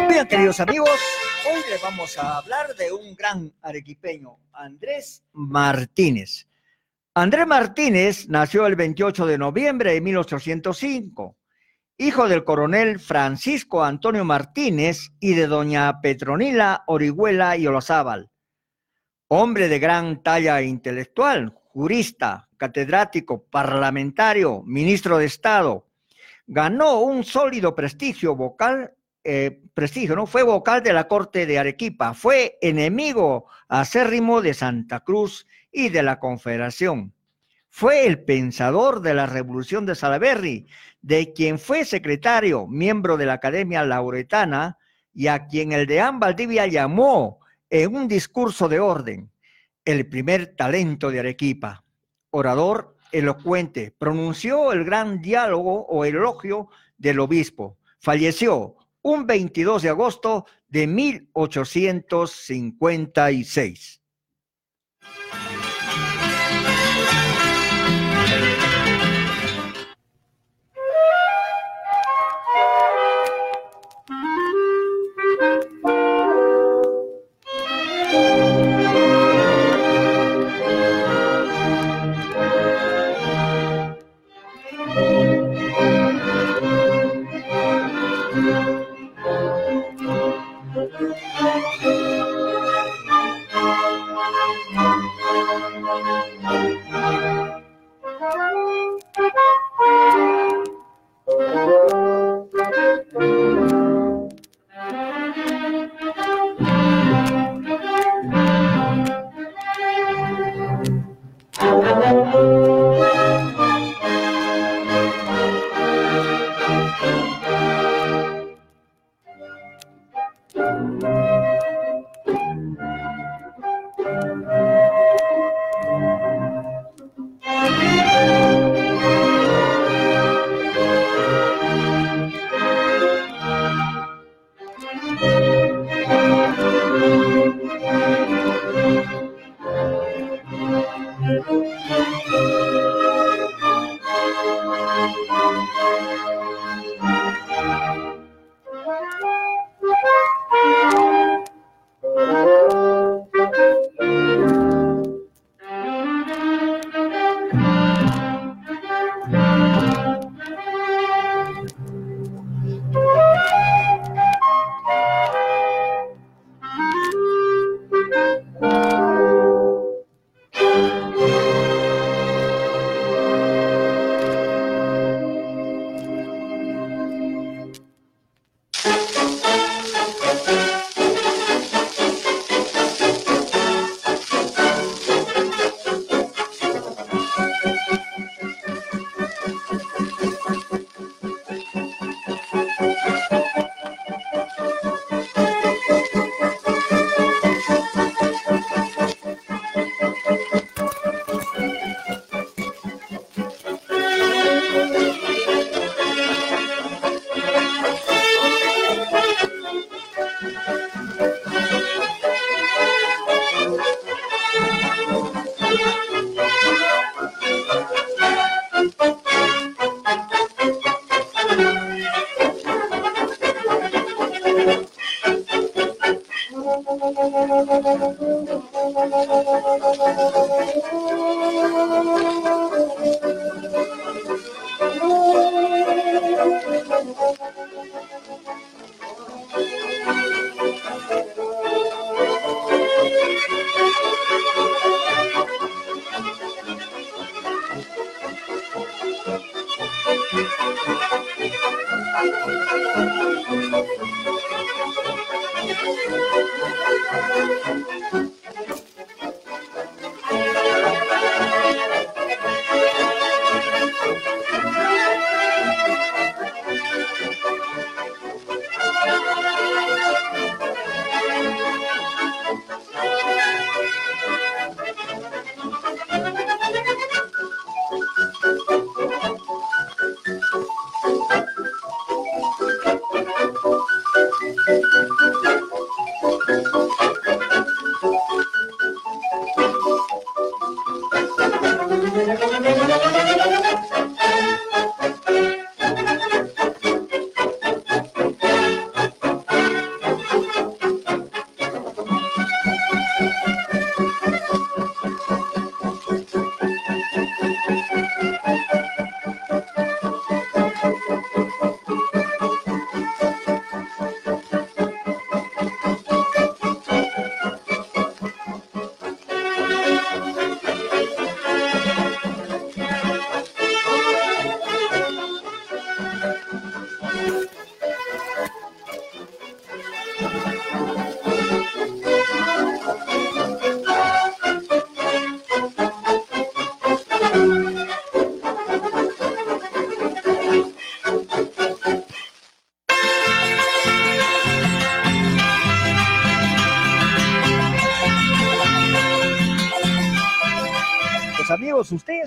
S2: Bien, queridos amigos, hoy les vamos a hablar de un gran arequipeño, Andrés Martínez. Andrés Martínez nació el 28 de noviembre de 1805, hijo del coronel Francisco Antonio Martínez y de doña Petronila Orihuela y Olazábal. Hombre de gran talla intelectual, jurista, catedrático, parlamentario, ministro de Estado, ganó un sólido prestigio vocal, eh, prestigio, ¿no? Fue vocal de la Corte de Arequipa, fue enemigo acérrimo de Santa Cruz y de la Confederación. Fue el pensador de la Revolución de Salaberry, de quien fue secretario, miembro de la Academia Lauretana, y a quien el deán Valdivia llamó en un discurso de orden el primer talento de Arequipa. Orador, elocuente, pronunció el gran diálogo o elogio del obispo. Falleció un 22 de agosto de 1856.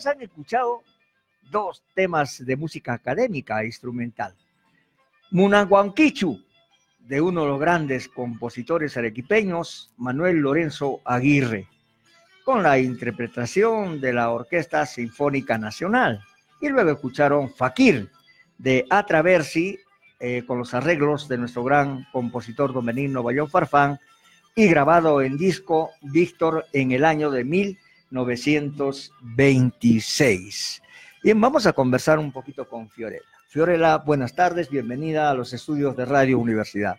S2: Ustedes han escuchado dos temas de música académica e instrumental. Munaguanquichu, de uno de los grandes compositores arequipeños, Manuel Lorenzo Aguirre, con la interpretación de la Orquesta Sinfónica Nacional. Y luego escucharon Fakir, de Atraversi, eh, con los arreglos de nuestro gran compositor don Benigno Bayón Farfán, y grabado en disco Víctor en el año de 1926. Bien, vamos a conversar un poquito con Fiorella. Fiorella, buenas tardes, bienvenida a los estudios de Radio Universidad.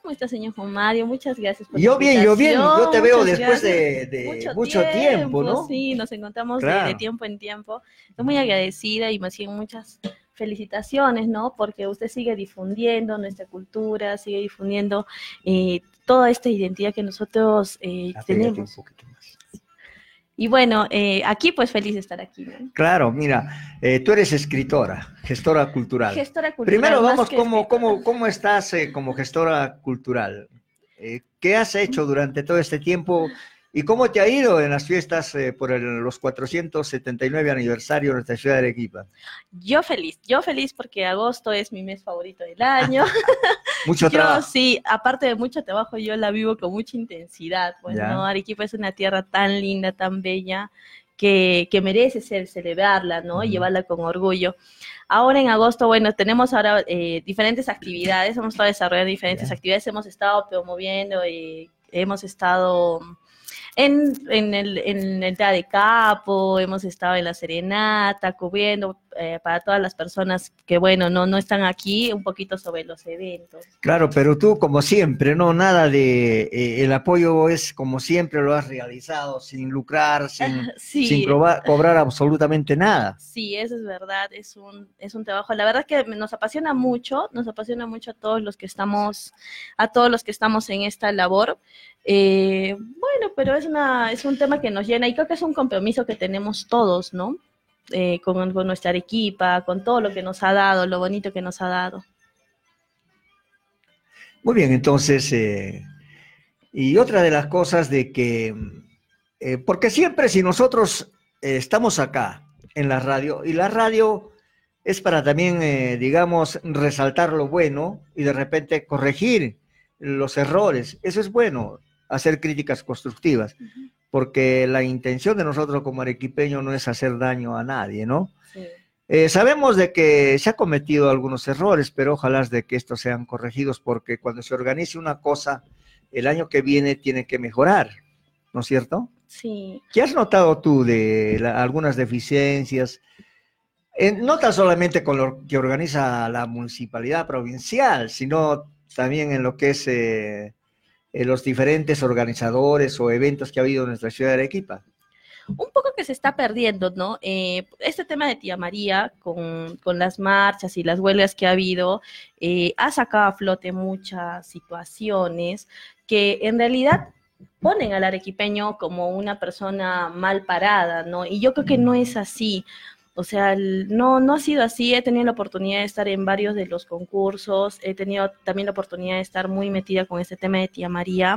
S25: ¿Cómo está, señor Juan Mario? Muchas gracias por
S2: Yo bien, yo bien, yo te veo después de, mucho, tiempo, ¿no?
S25: Sí, nos encontramos de-
S2: Claro.
S25: de, tiempo en tiempo. Estoy muy agradecida y más bien muchas felicitaciones, ¿no? Porque usted sigue difundiendo nuestra cultura, sigue difundiendo eh, toda esta identidad que nosotros eh,
S2: Apégate un
S25: tenemos.
S2: poquito.
S25: Y bueno, eh, aquí pues feliz de estar aquí, ¿no?
S2: Claro, mira, eh, tú eres escritora, gestora cultural.
S25: Gestora cultural,
S2: Primero vamos, ¿cómo, cómo, cómo estás eh, como gestora cultural? ¿Qué has hecho durante todo este tiempo y cómo te ha ido en las fiestas eh, por el- los 479 aniversario de nuestra ciudad de Arequipa?
S25: Yo feliz, yo feliz porque agosto es mi mes favorito del año.
S2: Mucho
S25: yo
S2: trabajo.
S25: sí, aparte de mucho trabajo, yo la vivo con mucha intensidad. Pues,
S2: Ya.
S25: Arequipa es una tierra tan linda, tan bella, que, que merece ser celebrarla, ¿no? Y llevarla con orgullo. Ahora en agosto, bueno, tenemos ahora eh, diferentes actividades, hemos estado desarrollando diferentes actividades, hemos estado promoviendo, eh, hemos estado en, en el, en el Día de Capo, hemos estado en la Serenata, cubriendo eh, para todas las personas que, bueno, no, no están aquí, un poquito sobre los eventos.
S2: Claro, pero tú como siempre, no, nada de, eh, el apoyo es como siempre lo has realizado, sin lucrar, sin,
S25: Sí.
S2: sin cobrar, cobrar absolutamente nada.
S25: Sí, eso es verdad, es un, es un trabajo. La verdad que nos apasiona mucho, nos apasiona mucho a todos los que estamos, a todos los que estamos en esta labor. Eh, bueno, pero es una, es un tema que nos llena y creo que es un compromiso que tenemos todos, ¿no? Eh, con, con nuestra Arequipa, con todo lo que nos ha dado, lo bonito que nos ha dado.
S2: Muy bien, entonces, eh, y otra de las cosas de que, eh, porque siempre si nosotros eh, estamos acá en la radio, y la radio es para también, eh, digamos, resaltar lo bueno y de repente corregir los errores, eso es bueno, hacer críticas constructivas, porque la intención de nosotros como arequipeños no es hacer daño a nadie, ¿no? Eh, sabemos de que se ha cometido algunos errores, pero ojalá de que estos sean corregidos, porque cuando se organice una cosa, el año que viene tiene que mejorar, ¿no es cierto?
S25: Sí.
S2: ¿Qué has notado tú de la- algunas deficiencias? Eh, no tan solamente con lo que organiza la municipalidad provincial, sino también en lo que es eh, eh, los diferentes organizadores o eventos que ha habido en nuestra ciudad de Arequipa.
S25: un poco que se está perdiendo, ¿no? Eh, este tema de Tía María, con, con las marchas y las huelgas que ha habido, eh, ha sacado a flote muchas situaciones que en realidad ponen al arequipeño como una persona mal parada, ¿no? Y yo creo que no es así. O sea, no, no ha sido así. He tenido la oportunidad de estar en varios de los concursos. He tenido también la oportunidad de estar muy metida con este tema de Tía María.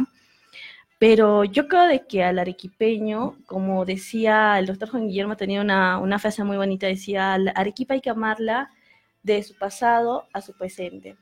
S25: Pero yo creo de que al arequipeño, como decía el doctor Juan Guillermo, tenía una, una frase muy bonita, decía, "Al Arequipa hay que amarla de su pasado a su presente.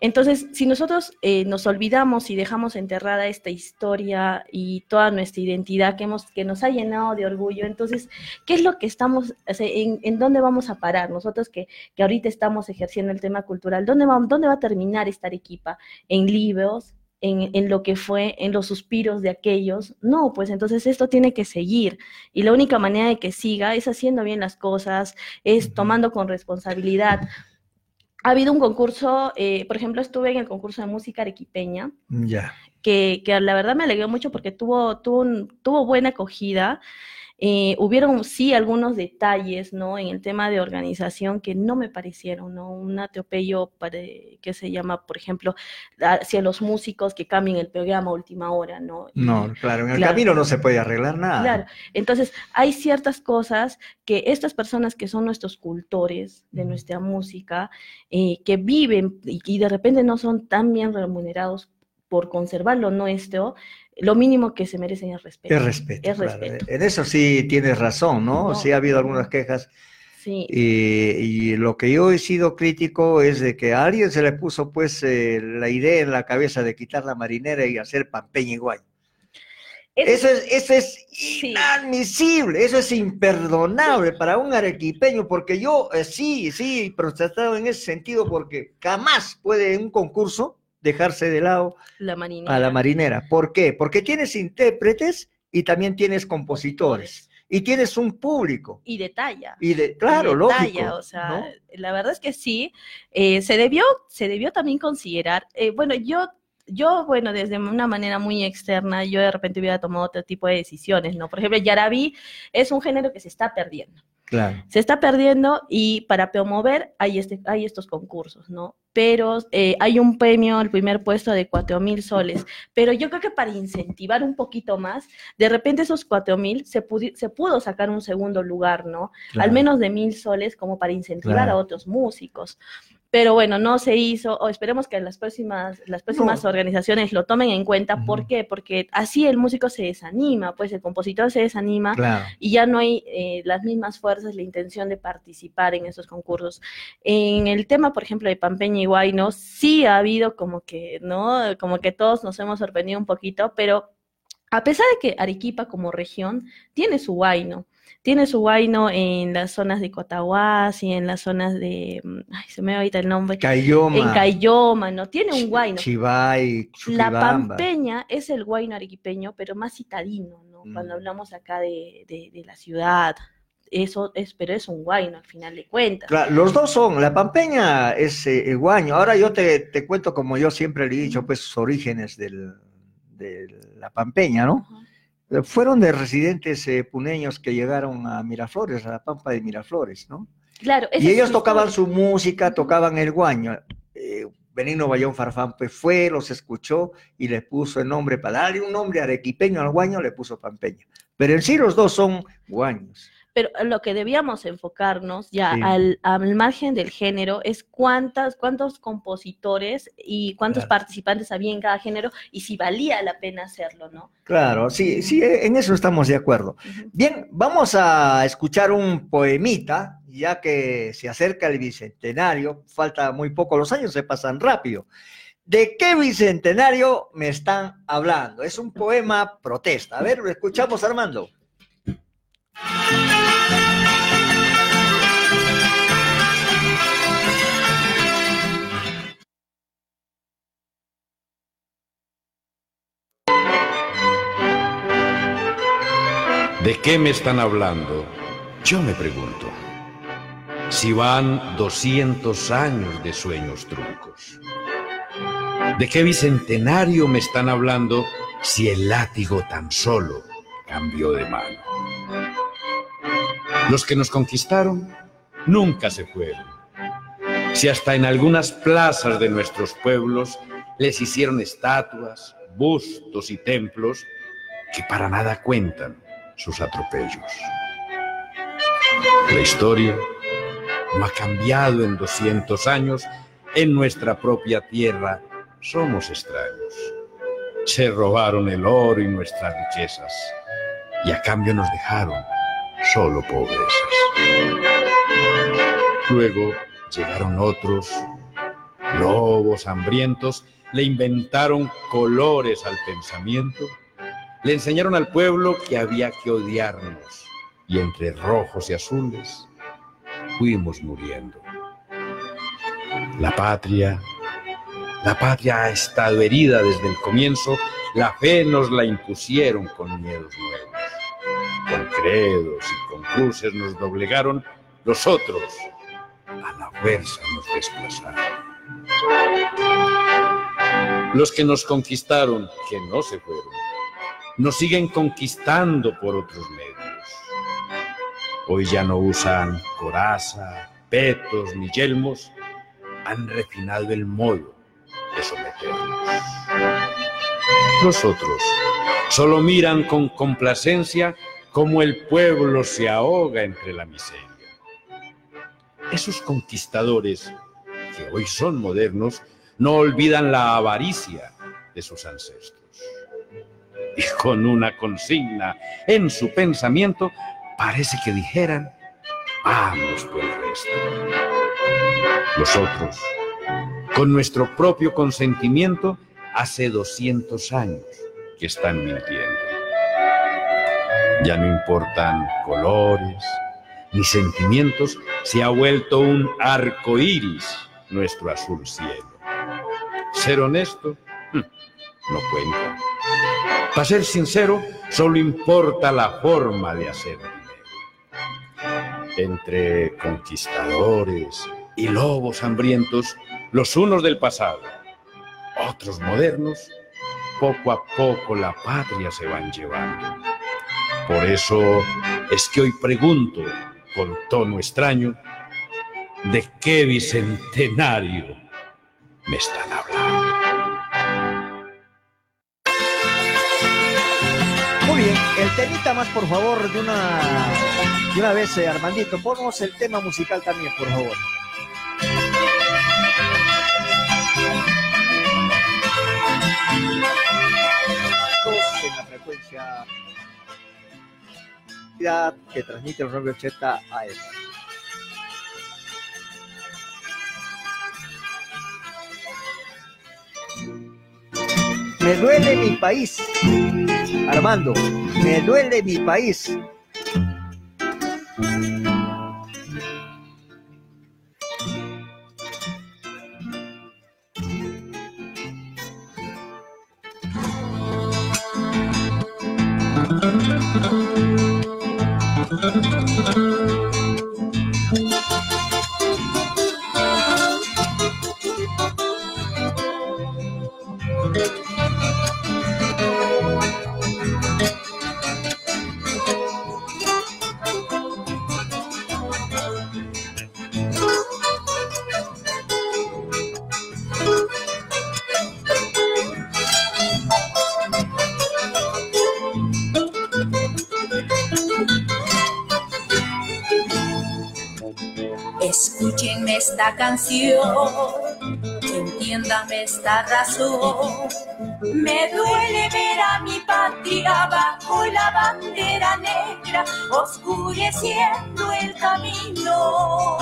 S25: Entonces, si nosotros eh, nos olvidamos y dejamos enterrada esta historia y toda nuestra identidad que, hemos, que nos ha llenado de orgullo, entonces, ¿qué es lo que estamos, o sea, en, en dónde vamos a parar? Nosotros que, que ahorita estamos ejerciendo el tema cultural, ¿dónde va, dónde va a terminar esta Arequipa? ¿En libros? En, en lo que fue, en los suspiros de aquellos. No, pues entonces esto tiene que seguir. Y la única manera de que siga es haciendo bien las cosas, es tomando con responsabilidad. Ha habido un concurso, eh, por ejemplo, estuve en el concurso de música arequipeña,
S2: Ya.
S25: que, que la verdad me alegró mucho porque tuvo, tuvo, un- tuvo buena acogida. Eh, hubieron sí algunos detalles, ¿no? En el tema de organización que no me parecieron, ¿no? Un atropello para, que se llama, por ejemplo, hacia los músicos que cambien el programa a última hora, ¿no?
S2: No, claro, en el
S25: Claro.
S2: camino no se puede arreglar nada.
S25: Claro, entonces hay ciertas cosas que estas personas que son nuestros cultores de nuestra música, eh, que viven y, y de repente no son tan bien remunerados por conservar lo nuestro, lo mínimo que se merecen es respeto.
S2: Es respeto.
S25: Es
S2: claro.
S25: respeto.
S2: En eso sí tienes razón, ¿no?
S25: No.
S2: Sí ha habido algunas quejas.
S25: Sí.
S2: Y, y lo que yo he sido crítico es de que a alguien se le puso pues eh, la idea en la cabeza de quitar la marinera y hacer pampeña igual. Eso es, eso es inadmisible, eso es imperdonable para un arequipeño, porque yo eh, sí, sí, he protestado en ese sentido, porque jamás puede en un concurso dejarse de lado
S25: La
S2: a la marinera. ¿Por qué? Porque tienes intérpretes y también tienes compositores y tienes un público.
S25: Y detalla.
S2: Y de, claro,
S25: y
S2: lógico.
S25: detalla, o sea,
S2: ¿no?
S25: la verdad es que sí, eh, se debió, se debió también considerar, eh, bueno, yo, yo, bueno, desde una manera muy externa, yo de repente hubiera tomado otro tipo de decisiones, ¿no? Por ejemplo, Yarabí es un género que se está perdiendo.
S2: Claro.
S25: Se está perdiendo y para promover hay, este, hay estos concursos, ¿no? Pero eh, hay un premio al primer puesto de cuatro mil soles. Pero yo creo que para incentivar un poquito más, de repente esos cuatro mil se, se pudo sacar un segundo lugar, ¿no?
S26: Claro.
S25: Al menos de mil soles como para incentivar
S26: Claro.
S25: a otros músicos. Pero bueno, no se hizo, o esperemos que las próximas, las próximas organizaciones lo tomen en cuenta. ¿Por qué? Porque así el músico se desanima, pues el compositor se desanima
S2: Claro.
S25: y ya no hay eh, las mismas fuerzas, la intención de participar en esos concursos. En el tema, por ejemplo, de Pampeña y Guayno, sí ha habido como que, ¿no? Como que todos nos hemos sorprendido un poquito, pero a pesar de que Arequipa como región tiene su Guayno, tiene su Guayno en las zonas de Cotahuasi y en las zonas de, mm, ay, se me va ahorita el nombre,
S2: Cayoma.
S25: en Cayoma, ¿no? Tiene un Guayno.
S2: Chivay,
S25: La pampeña es el guayno arequipeño, pero más citadino, ¿no?
S2: Mm.
S25: Cuando hablamos acá de, de- de la ciudad, eso es, pero es un guayno al final de cuentas.
S2: Claro, los dos son, la pampeña es eh, el guaño. Ahora yo te, te cuento, como yo siempre le he dicho, pues sus orígenes del- de la pampeña, ¿no? Eh, Fueron de residentes eh, puneños que llegaron a Miraflores, a la pampa de Miraflores, ¿no?
S25: Claro,
S2: Y ellos tocaban
S25: historia.
S2: su música, tocaban el guaño. Eh, Benigno Bayón Farfán pues fue, los escuchó y le puso el nombre, para darle un nombre arequipeño al guaño, le puso pampeña. Pero en sí los dos son guaños.
S25: Pero lo que debíamos enfocarnos ya
S2: Sí.
S25: al, al margen del género es cuántas, cuántos compositores y cuántos participantes había en cada género y si valía la pena hacerlo, ¿no?
S2: Claro, sí, sí, en eso estamos de acuerdo. Bien, vamos a escuchar un poemita, ya que se acerca el bicentenario, falta muy poco, los años se pasan rápido. ¿De qué bicentenario me están hablando? Es un poema protesta. A ver, lo escuchamos, Armando.
S26: ¿De qué me están hablando? Yo me pregunto. Si van 200 años de sueños truncos. ¿De qué bicentenario me están hablando si el látigo tan solo cambió de mano? Los que nos conquistaron nunca se fueron. Si hasta en algunas plazas de nuestros pueblos les hicieron estatuas, bustos y templos que para nada cuentan sus atropellos. La historia no ha cambiado en 200 años. En nuestra propia tierra somos extraños. Se robaron el oro y nuestras riquezas y a cambio nos dejaron solo pobrezas. Luego llegaron otros, lobos hambrientos, le inventaron colores al pensamiento, le enseñaron al pueblo que había que odiarnos y entre rojos y azules fuimos muriendo. La patria, la patria ha estado herida desde el comienzo, la fe nos la impusieron con miedos nuevos. Credos y con cruces nos doblegaron, los otros a la fuerza nos desplazaron. Los que nos conquistaron, que no se fueron, nos siguen conquistando por otros medios. Hoy ya no usan coraza, petos ni yelmos, han refinado el modo de someternos. Los otros solo miran con complacencia cómo el pueblo se ahoga entre la miseria. Esos conquistadores, que hoy son modernos, no olvidan la avaricia de sus ancestros. y con una consigna en su pensamiento, parece que dijeran, vamos por el resto. Nosotros, con nuestro propio consentimiento, hace 200 años que están mintiendo. Ya no importan colores ni sentimientos, se ha vuelto un arco iris nuestro azul cielo. Ser honesto hm, no cuenta. Para ser sincero, solo importa la forma de hacer dinero. Entre conquistadores y lobos hambrientos, los unos del pasado, otros modernos, poco a poco la patria se van llevando. Por eso es que hoy pregunto con tono extraño, ¿de qué bicentenario me están hablando?
S2: Muy bien, el temita más, por favor, de una, de una vez, eh, Armandito. Ponnos el tema musical también, por favor. En la frecuencia que transmite el 980 AM. Me duele mi país, Armando, me duele mi país.
S27: Canción, entiéndame esta razón. Me duele ver a mi patria bajo la bandera negra, oscureciendo el camino.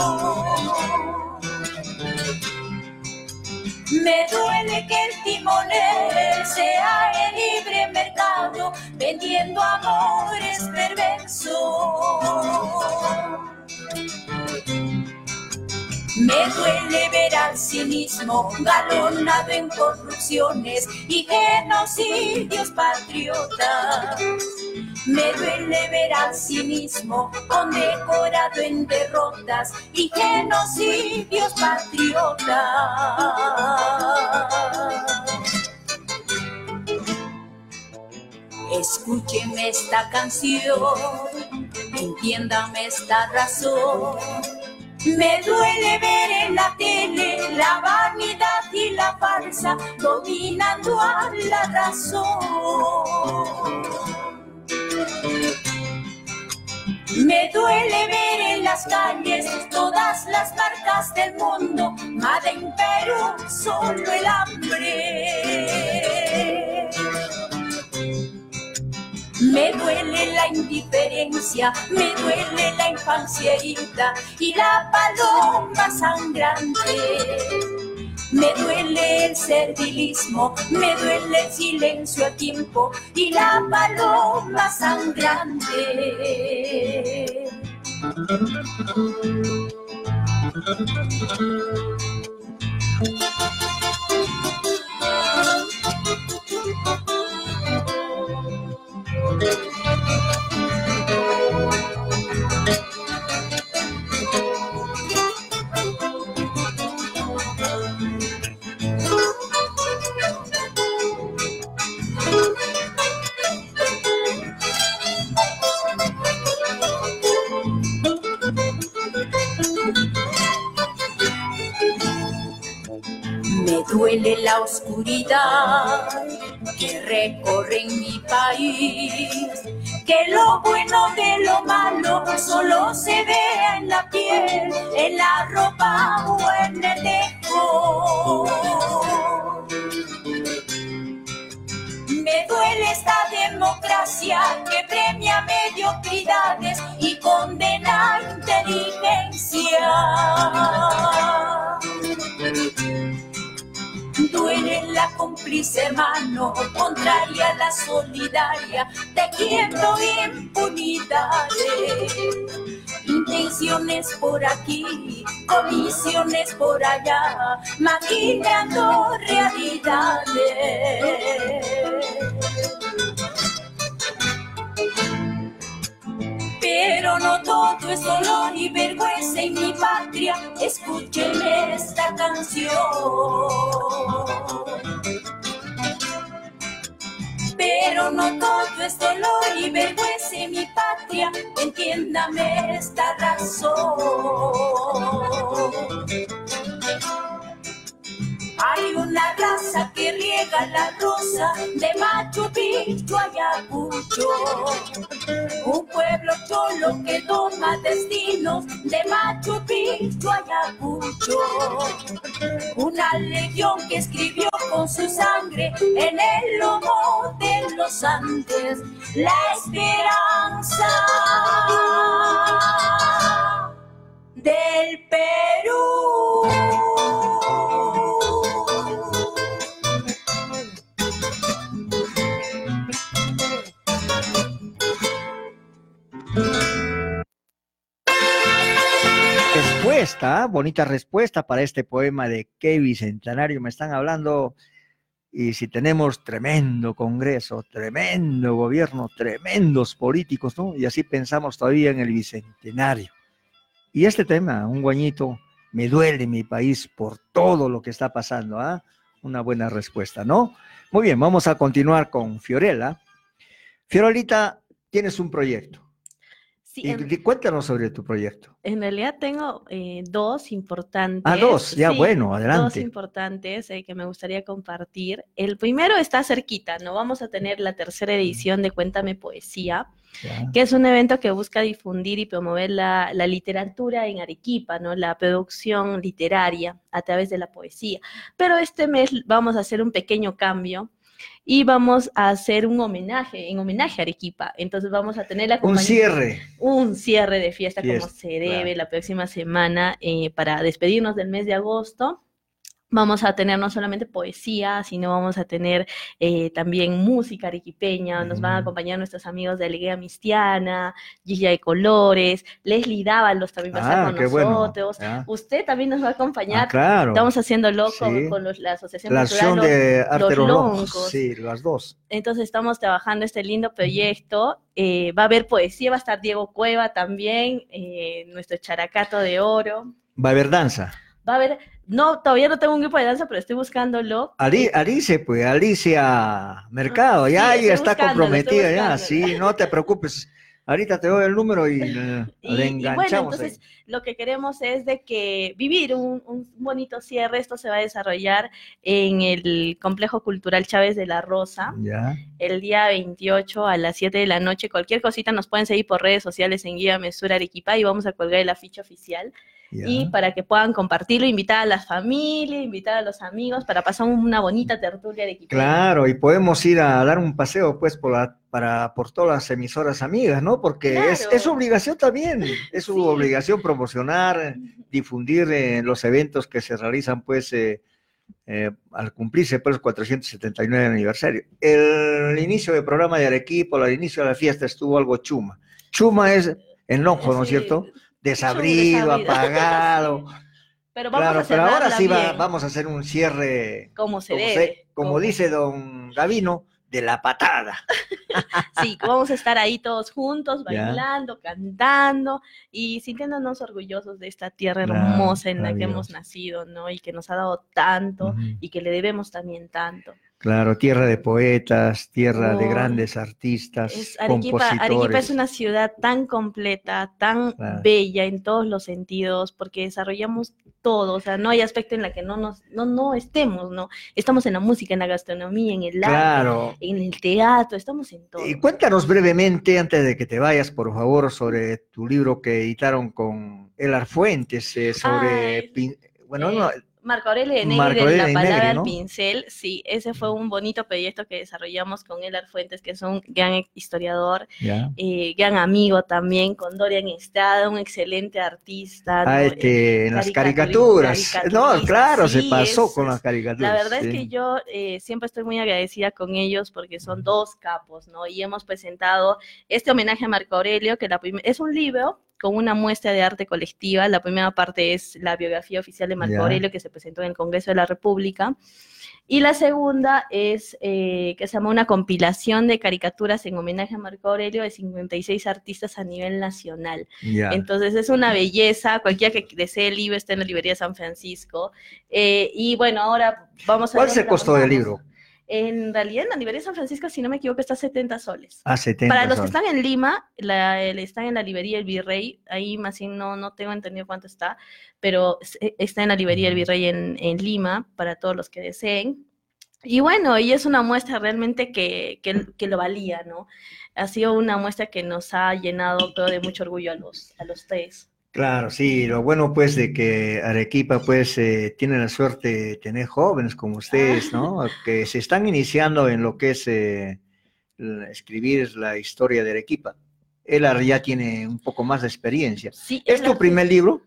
S27: Me duele que el timonel sea el libre mercado, vendiendo amores perversos. Me duele ver al cinismo galonado en corrupciones y genocidios patriotas. Me duele ver al cinismo condecorado en derrotas y genocidios patriotas. Escúcheme esta canción, entiéndame esta razón. Me duele ver en la tele la vanidad y la farsa dominando a la razón. Me duele ver en las calles todas las marcas del mundo, Made en Perú, solo el hambre. Me duele la indiferencia, me duele la infancia y la paloma sangrante. Me duele el servilismo, me duele el silencio a tiempo y la paloma sangrante. Me duele la oscuridad que recorren mi país. Que lo bueno de lo malo solo se vea en la piel, en la ropa o en el dejo. Me duele esta democracia que premia mediocridades y condena inteligencia. Duele la cómplice mano contraria a la solidaria, tejiendo impunidades. Intenciones por aquí, comisiones por allá, maquinando realidades. Pero no todo es dolor y vergüenza en mi patria. Escúchenme esta canción. Pero no todo es dolor y vergüenza en mi patria. Entiéndame esta razón. Hay una raza que riega la rosa de Machu Picchu a Ayacucho. Un pueblo cholo que toma destinos de Machu Picchu a Ayacucho. Una legión que escribió con su sangre en el lomo de los Andes la esperanza del Perú.
S2: Respuesta, bonita respuesta para este poema de qué bicentenario me están hablando. Y si tenemos tremendo Congreso, tremendo gobierno, tremendos políticos, ¿no? Y así pensamos todavía en el bicentenario. Y este tema, un guañito, me duele mi país por todo lo que está pasando, ¿ah? Una buena respuesta, ¿no? Muy bien, vamos a continuar con Fiorella. Fiorelita, tienes un proyecto.
S25: Sí,
S2: Y cuéntanos sobre tu proyecto.
S25: en realidad tengo eh, dos importantes.
S2: Ah, dos, ya, bueno,
S25: Dos
S2: adelante.
S25: importantes eh, que me gustaría compartir. El primero está cerquita, ¿no? Vamos a tener la tercera edición de Cuéntame Poesía, que es un evento que busca difundir y promover la, la literatura en Arequipa, ¿no? La producción literaria a través de la poesía. Pero este mes vamos a hacer un pequeño cambio y vamos a hacer un homenaje, en homenaje a Arequipa. Entonces vamos a tener la
S2: Un cierre.
S25: un cierre de fiesta, como se debe
S2: claro.
S25: la próxima semana eh, para despedirnos del mes de agosto. Vamos a tener no solamente poesía, sino vamos a tener eh, también música arequipeña. Nos van a acompañar nuestros amigos de Alegría Mistiana, Gilla de Colores, Leslie Dávalos también va a estar
S2: Ah,
S25: con
S2: bueno,
S25: nosotros.
S2: ya.
S25: Usted también nos va a acompañar.
S2: Ah, claro.
S25: Estamos haciéndolo
S2: Sí.
S25: con los- la Asociación
S2: La
S25: Cultural
S2: de Arte
S25: Los.
S2: Loncos. Sí, las dos.
S25: Entonces estamos trabajando este lindo proyecto. Eh, va a haber poesía, va a estar Diego Cueva también, eh, nuestro characato de oro.
S2: Va a haber danza.
S25: Va a haber, no, todavía no tengo un grupo de danza, pero estoy buscándolo.
S2: Ali- Alice, pues, Alicia Mercado, ya,
S25: Sí,
S2: ya
S25: estoy
S2: está comprometida, ya, sí, no te preocupes. Ahorita te doy el número y
S25: Y,
S2: le
S25: y bueno,
S2: enganchamos.
S25: entonces
S2: ahí.
S25: Lo que queremos es de que vivir un, un bonito cierre. Esto se va a desarrollar en el Complejo Cultural Chávez de la Rosa.
S2: Ya.
S25: el día 28 a las 7 de la noche. Cualquier cosita nos pueden seguir por redes sociales en Guía Mesura Arequipa y vamos a colgar el afiche oficial. Y para que puedan compartirlo, invitar a la familia, invitar a los amigos para pasar una bonita tertulia de equipo.
S2: Claro, y podemos ir a dar un paseo, pues, por, la, para, por todas las emisoras amigas, ¿no? Porque es,
S25: Claro.
S2: es su obligación también, es su obligación promocionar, difundir eh, los eventos que se realizan, pues, eh, eh, al cumplirse, pues, el 479 aniversario. El inicio del programa de Arequipa, el inicio de la fiesta estuvo algo chuma. Chuma es enojo, ¿no es cierto? Desabrido,
S25: desabrido.
S2: apagado.
S25: Pero vamos
S2: Claro,
S25: a
S2: pero ahora sí va- vamos a hacer un cierre,
S25: como se
S2: como,
S25: debe.
S2: se- como dice don Gavino, de la patada.
S25: Sí, vamos a estar ahí todos juntos, bailando, cantando y sintiéndonos orgullosos de esta tierra hermosa en la que hemos nacido, ¿no? Y que nos ha dado tanto y que le debemos también tanto.
S2: Claro, tierra de poetas, tierra de grandes artistas,
S25: Es Arequipa,
S2: compositores.
S25: Arequipa es una ciudad tan completa, tan
S2: Claro.
S25: bella en todos los sentidos, porque desarrollamos todo, o sea, no hay aspecto en la que no nos, no, no estemos, ¿no? Estamos en la música, en la gastronomía, en el arte,
S2: Claro.
S25: en el teatro, estamos en todo.
S2: Y cuéntanos brevemente, antes de que te vayas, por favor, sobre tu libro que editaron con Elar Fuentes, eh, sobre,
S25: Ay,
S2: pin- bueno, no,
S25: Marco Aurelio de Negri
S2: Marco
S25: de La Palabra al. Pincel, sí, ese fue un bonito proyecto que desarrollamos con Elar Fuentes, que es un gran historiador, eh, gran amigo también, con Dorian Estrada, un excelente artista.
S2: Ah,
S25: ¿no?
S2: este, en las caricaturas. No, claro, se pasó
S25: es-
S2: con las caricaturas.
S25: La verdad
S2: sí.
S25: es que yo eh, siempre estoy muy agradecida con ellos porque son dos capos, ¿no? Y hemos presentado este homenaje a Marco Aurelio, que la es un libro con una muestra de arte colectiva. La primera parte es la biografía oficial de Marco. Aurelio, que se presentó en el Congreso de la República. Y la segunda es eh, que se llama una compilación de caricaturas en homenaje a Marco Aurelio de 56 artistas a nivel nacional. Entonces es una belleza, cualquiera que desee el libro está en la librería San Francisco. Eh, y bueno, ahora vamos a...
S2: ¿Cuál es el costo del libro?
S25: En realidad en la librería San Francisco, si no me equivoco, está a 70 soles.
S2: A 70
S25: Para los que están en Lima, la, están en la librería El Virrey, ahí más bien no, no tengo entendido cuánto está, pero es- está en la librería El Virrey en, en Lima, para todos los que deseen. Y bueno, y es una muestra realmente que, que, que lo valía, ¿no? Ha sido una muestra que nos ha llenado creo, de mucho orgullo a los, a los tres.
S2: Claro, sí, lo bueno pues de que Arequipa pues eh, tiene la suerte de tener jóvenes como ustedes, ¿no? Que se están iniciando en lo que es eh, escribir la historia de Arequipa. Él ya tiene un poco más de experiencia.
S25: Sí,
S2: ¿Es tu primer libro?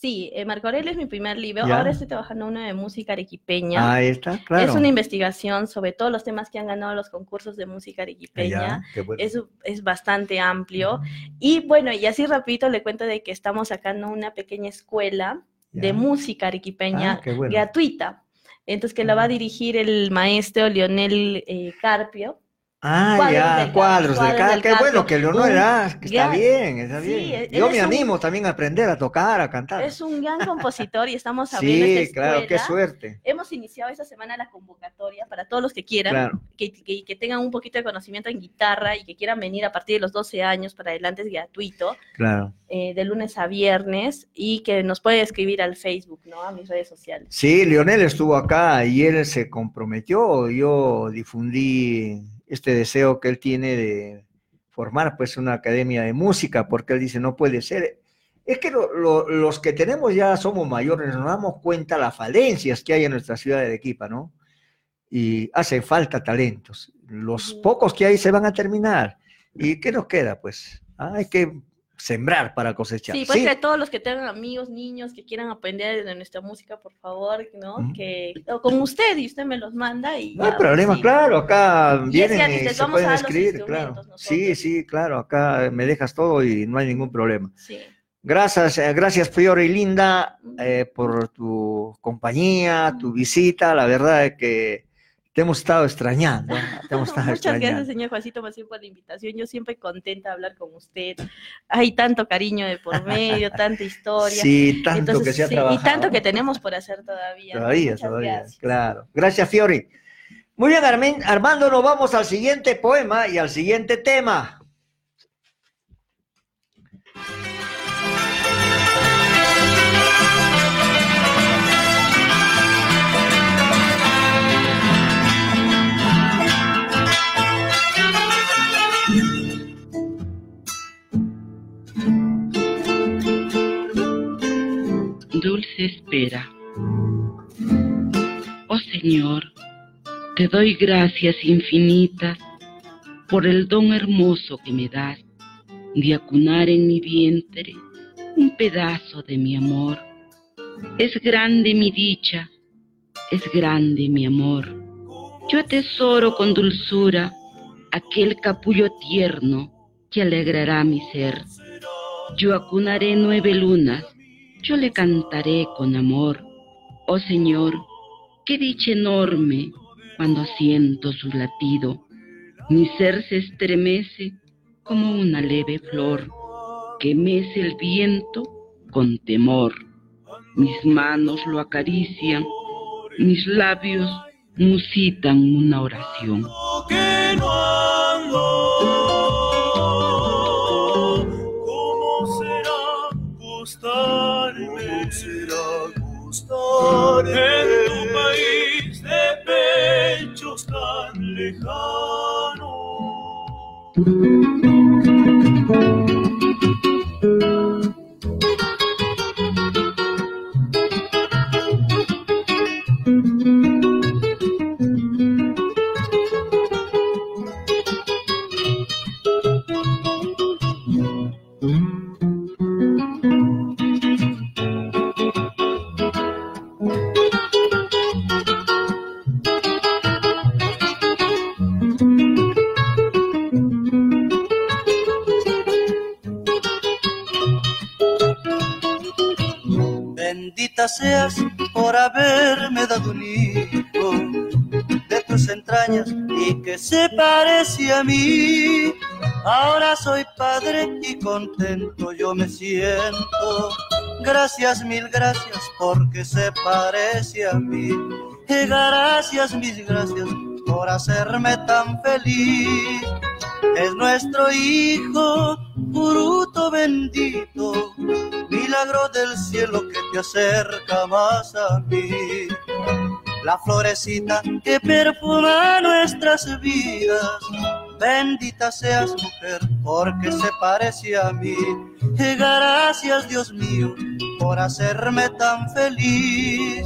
S25: Sí, eh, Marco Aurelio es mi primer libro.
S2: Ya.
S25: Ahora estoy trabajando uno de música arequipeña.
S2: Ahí está, claro.
S25: Es una investigación sobre todos los temas que han ganado los concursos de música arequipeña.
S2: Ya, qué bueno.
S25: es, es bastante amplio. Y bueno, y así rapidito le cuento de que estamos sacando una pequeña escuela de
S2: Ya.
S25: música arequipeña
S2: Ah, bueno.
S25: gratuita. Entonces, que la va a dirigir el maestro Leonel eh, Carpio.
S2: Ah,
S25: Cuadros
S2: ya,
S25: del
S2: cuadros de
S25: Cuadros
S2: acá.
S25: del
S2: Qué bueno que Leonor
S25: Un
S2: era, que está
S25: gran-
S2: bien, está bien.
S25: él
S2: Yo me
S25: un-
S2: animo también a aprender a tocar, a cantar.
S25: Es un gran compositor y estamos abriendo
S2: Sí,
S25: esta
S2: claro, qué suerte.
S25: Hemos iniciado esta semana la convocatoria para todos los que quieran,
S2: Claro.
S25: que, que- que tengan un poquito de conocimiento en guitarra y que quieran venir a partir de los 12 años para adelante, es gratuito,
S2: Claro.
S25: eh, de lunes a viernes, y que nos pueden escribir al Facebook, ¿no? A mis redes sociales.
S2: Sí, Lionel estuvo acá y él se comprometió. Yo difundí este deseo que él tiene de formar pues una academia de música, porque él dice, no puede ser. Es que lo- lo- los que tenemos ya somos mayores, nos damos cuenta las falencias que hay en nuestra ciudad de Arequipa, ¿no? Y hace falta talentos. Los pocos que hay se van a terminar. ¿Y qué nos queda? Pues ah, hay que sembrar para cosechar.
S25: Sí, pues
S2: Sí.
S25: que todos los que tengan amigos, niños que quieran aprender de nuestra música, por favor, ¿no? Que o con usted y usted me los manda y
S2: No hay problema,
S25: sí.
S2: claro, acá
S25: Y
S2: vienen
S25: que
S2: y se
S25: vamos
S2: pueden escribir, claro. Sí, sí, claro, acá me dejas todo y no hay ningún problema.
S25: Sí.
S2: Gracias, eh, gracias Fiore y Linda eh, por tu compañía, tu visita. La verdad es que te hemos estado extrañando, ¿eh? te hemos estado
S25: Muchas gracias, señor Juancito Maciel, por la invitación. Yo siempre contenta de hablar con usted. Hay tanto cariño de por medio, tanta historia.
S2: Sí, tanto que se ha
S25: sí,
S2: trabajado.
S25: Y tanto que tenemos por hacer todavía.
S2: Todavía,
S25: Muchas
S2: todavía,
S25: gracias.
S2: claro. Gracias, Fiori. Muy bien, Armin- Armando, nos vamos al siguiente poema y al siguiente tema.
S28: Espera. Oh Señor, te doy gracias infinitas por el don hermoso que me das de acunar en mi vientre un pedazo de mi amor. Es grande mi dicha, es grande mi amor. Yo atesoro con dulzura aquel capullo tierno que alegrará mi ser. Yo acunaré nueve lunas, yo le cantaré con amor. Oh Señor, qué dicha enorme cuando siento su latido. Mi ser se estremece como una leve flor que mece el viento con temor. Mis manos lo acarician, mis labios musitan una oración.
S11: En tu país de pechos tan lejanos. Seas por haberme dado un hijo de tus entrañas y que se parece a mí. Ahora soy padre y contento yo me siento. Gracias, mil gracias porque se parece a mí. Y gracias, mil gracias por hacerme tan feliz. Es nuestro hijo, fruto bendito, milagro del cielo que te acerca más a mí. La florecita que perfuma nuestras vidas, bendita seas mujer, porque se parece a mí. Gracias Dios mío por hacerme tan feliz.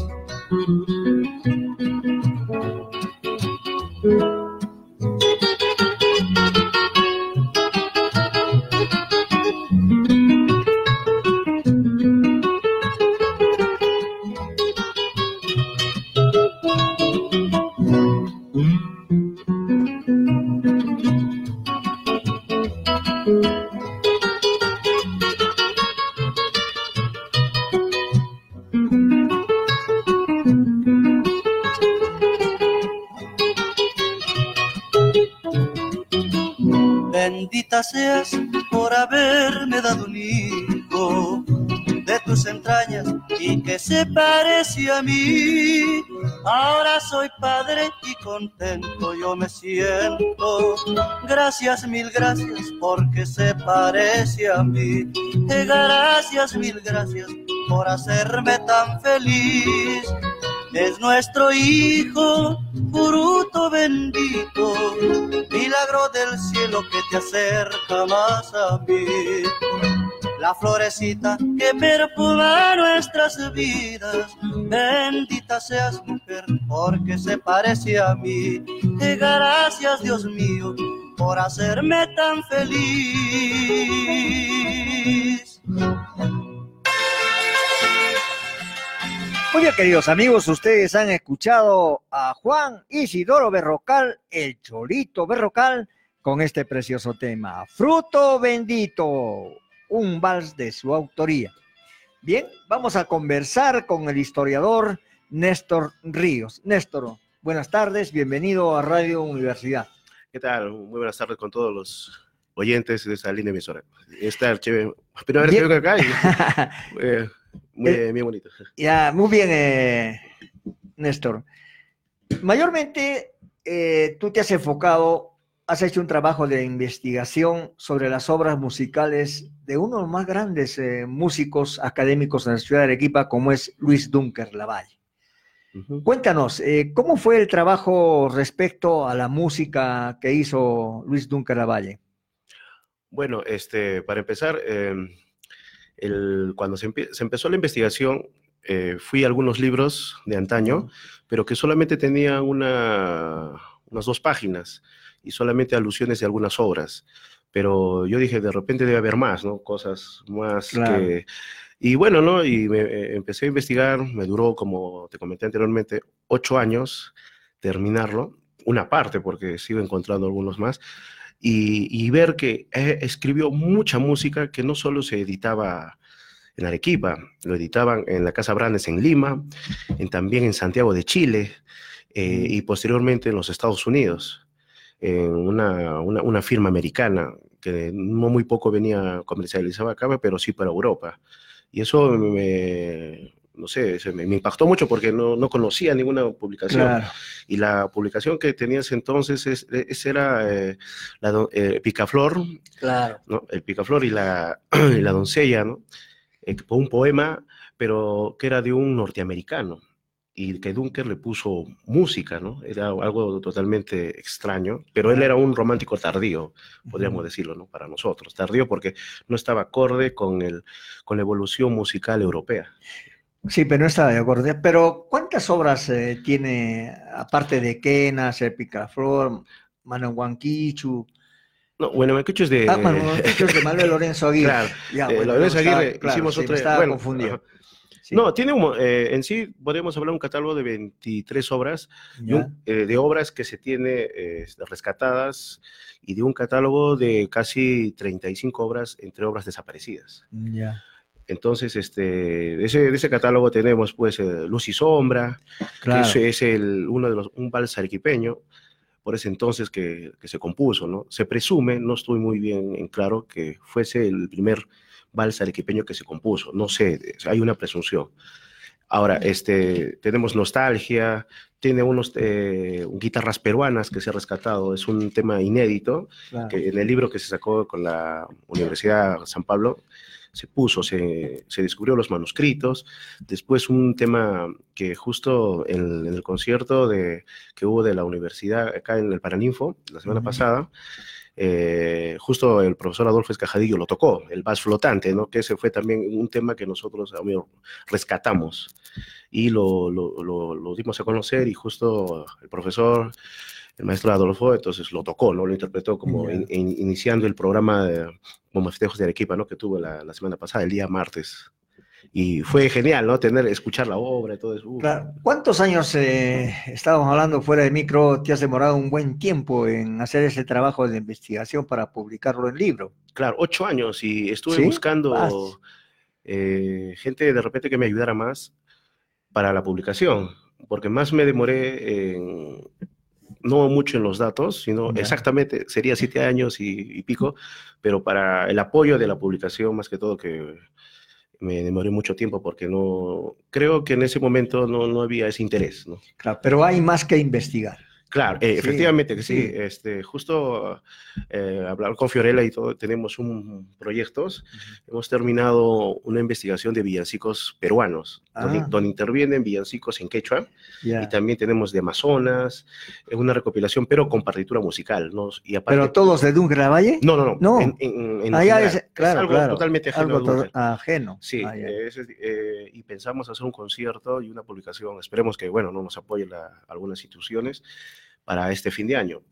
S11: Se parece a mí. Ahora soy padre y contento yo me siento. Gracias, mil gracias porque se parece a mí. Y gracias, mil gracias por hacerme tan feliz. Es nuestro hijo, fruto bendito, milagro del cielo que te acerca más a mí. La florecita que perfuma nuestras vidas, bendita seas mujer, porque se parece a mí. Y gracias Dios mío por hacerme tan feliz.
S2: Muy bien, queridos amigos, ustedes han escuchado a Juan Isidoro Berrocal, el Cholito Berrocal, con este precioso tema, Fruto Bendito, un vals de su autoría. Bien, vamos a conversar con el historiador Néstor Ríos. Néstor, buenas tardes, bienvenido a Radio Universidad.
S29: ¿Qué tal? Muy buenas tardes con todos los oyentes de esta linda emisora. Esta chévere, primera vez que vengo acá y, eh, muy,
S2: Eh,
S29: bien bonito.
S2: Ya, muy bien, eh, Néstor. Mayormente, eh, tú te has enfocado, has hecho un trabajo de investigación sobre las obras musicales de uno de los más grandes eh, músicos académicos en la ciudad de Arequipa, como es Luis Dunker Lavalle. Cuéntanos, eh, ¿cómo fue el trabajo respecto a la música que hizo Luis Dunker Lavalle?
S29: Bueno, este, para empezar, eh, el- cuando se empezó la investigación, eh, fui a algunos libros de antaño, pero que solamente tenían una, unas dos páginas y solamente alusiones de algunas obras. Pero yo dije, de repente debe haber más, ¿no? Cosas más
S2: Claro.
S29: que... Y bueno, ¿no? Y me, eh, empecé a investigar, me duró, como te comenté anteriormente, ocho años terminarlo, una parte, porque sigo encontrando algunos más, y, y ver que eh, escribió mucha música que no solo se editaba en Arequipa, lo editaban en la Casa Brandes en Lima, en, también en Santiago de Chile eh, y posteriormente en los Estados Unidos, en una, una- una firma americana que no muy poco venía comercializaba acá, pero sí para Europa. Y eso me, no sé, se me, me impactó mucho porque no, no conocía ninguna publicación.
S2: Claro.
S29: Y la publicación que tenías entonces es, es- era eh, la eh, Picaflor,
S2: Claro.
S29: ¿no? El Picaflor y la, y la doncella, ¿no? Eh, un poema, pero que era de un norteamericano y que Dunker le puso música, ¿no? Era algo totalmente extraño, pero él era un romántico tardío, podríamos decirlo, ¿no? Para nosotros, tardío porque no estaba acorde con, el, con la evolución musical europea.
S2: Sí, pero no estaba de acuerdo. Pero ¿cuántas obras eh, tiene, aparte de Kenas, El Picaflor, Mano Huanquichu?
S29: No, bueno, Mancucho es de.
S2: Ah, es de Manuel Lorenzo Aguirre.
S29: Claro,
S2: Ya,
S29: eh,
S2: bueno,
S29: Lorenzo
S2: estaba-
S29: Aguirre,
S2: claro,
S29: hicimos
S2: sí, me
S29: otra.
S2: estaba
S29: bueno,
S2: confundido.
S29: ajá. No, tiene un, eh, en sí podemos hablar de un catálogo de 23 obras, un- eh, de obras que se tiene eh, rescatadas y de un catálogo de casi 35 obras entre obras desaparecidas.
S2: Ya.
S29: Entonces, este, de ese, ese catálogo tenemos pues eh, Luz y Sombra,
S2: Claro.
S29: que es el, uno de los, un vals arequipeño, por ese entonces que, que se compuso, ¿no? Se presume, no estoy muy bien en claro, que fuese el primer vals arequipeño que se compuso, no sé, hay una presunción. Ahora, este, tenemos Nostalgia, tiene unos eh, guitarras peruanas que se ha rescatado, es un tema inédito,
S2: Claro.
S29: que en el libro que se sacó con la Universidad San Pablo se puso, se, se descubrió los manuscritos, después un tema que justo en, en el concierto de, que hubo de la universidad acá en el Paraninfo la semana pasada, eh, justo el profesor Adolfo Escajadillo lo tocó, el vas flotante, ¿no? que ese fue también un tema que nosotros amigo, rescatamos y lo, lo, lo- lo dimos a conocer y justo el profesor, el maestro Adolfo, entonces lo tocó, ¿no? lo interpretó como
S2: Ya.
S29: in- in- iniciando el programa de, como festejos de Arequipa ¿no? que tuvo la, la semana pasada, el día martes. Y fue genial, ¿no? Tener, escuchar la obra y todo eso.
S2: Claro. ¿Cuántos años eh, estábamos hablando fuera de micro? Te has demorado un buen tiempo en hacer ese trabajo de investigación para publicarlo en libro.
S29: Claro, ocho años y estuve
S2: ¿Sí?
S29: buscando eh, gente de repente que me ayudara más para la publicación, porque más me demoré en, no mucho en los datos, sino exactamente, sería siete años y, y pico, pero para el apoyo de la publicación, más que todo que me demoré mucho tiempo porque no, creo que en ese momento no, no había ese interés, ¿no?
S2: Claro, pero hay más que investigar.
S29: Claro, eh,
S2: Sí,
S29: efectivamente que sí.
S2: sí.
S29: Este, justo eh, hablar con Fiorella y todo, tenemos un proyectos. Hemos terminado una investigación de villancicos peruanos, donde,
S2: Ah.
S29: donde intervienen villancicos en quechua
S2: Ya.
S29: y también tenemos de Amazonas, eh, una recopilación, pero con partitura musical, ¿no? Y aparte,
S2: ¿Pero todos de Dunque Valle?
S29: No, no, no.
S2: No.
S29: En, en- en
S2: Ah, ya, es-
S29: Es
S2: claro,
S29: algo
S2: claro.
S29: totalmente ajeno
S2: Algo to- ajeno.
S29: Sí,
S2: Ah,
S29: eh, es- y pensamos hacer un concierto y una publicación. Esperemos que, bueno, no nos apoyen algunas instituciones para este fin de año.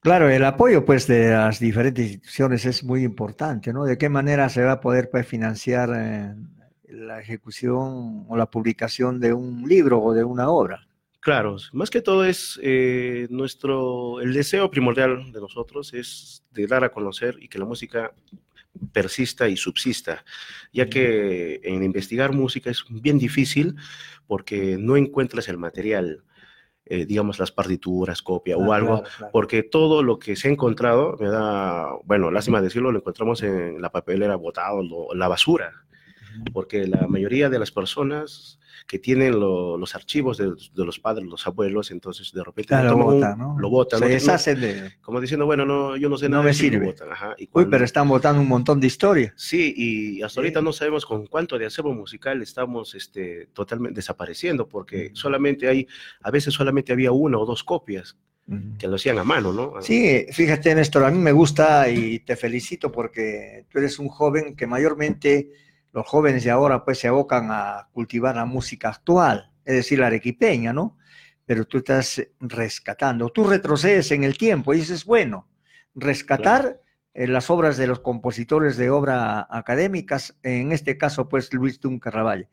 S2: Claro, el apoyo pues de las diferentes instituciones es muy importante, ¿no? ¿De qué manera se va a poder pues, financiar eh, la ejecución o la publicación de un libro o de una obra?
S29: Claro, más que todo es eh, nuestro, el deseo primordial de nosotros es de dar a conocer y que la música persista y subsista, ya que en investigar música es bien difícil porque no encuentras el material, eh, digamos las partituras, copia o
S2: Ah,
S29: algo,
S2: claro, claro.
S29: porque todo lo que se ha encontrado, me da, bueno, lástima decirlo, lo encontramos en la papelera botado, lo- la basura, porque la mayoría de las personas que tienen lo- los archivos de, de los padres, los abuelos, entonces de repente
S2: Claro,
S29: lo,
S2: botan, ¿no?
S29: lo botan.
S2: Se
S29: ¿no?
S2: deshacen de-
S29: Como diciendo, bueno, no, yo no sé
S2: No
S29: nada
S2: me
S29: de eso", y lo
S2: sirve.
S29: ajá. Y
S2: Uy,
S29: cuando-
S2: pero están botando un montón de historia.
S29: Sí, y hasta ahorita no sabemos con cuánto de acervo musical estamos este, totalmente desapareciendo, porque solamente hay, a veces solamente había una o dos copias que lo hacían a mano, ¿no?
S2: Sí, fíjate, Néstor, a mí me gusta y te felicito porque tú eres un joven que mayormente los jóvenes de ahora pues se abocan a cultivar la música actual, es decir, la arequipeña, ¿no? Pero tú estás rescatando, tú retrocedes en el tiempo y eso es bueno, rescatar eh, las obras de los compositores de obra académicas, en este caso pues Luis Dunca Ravalle.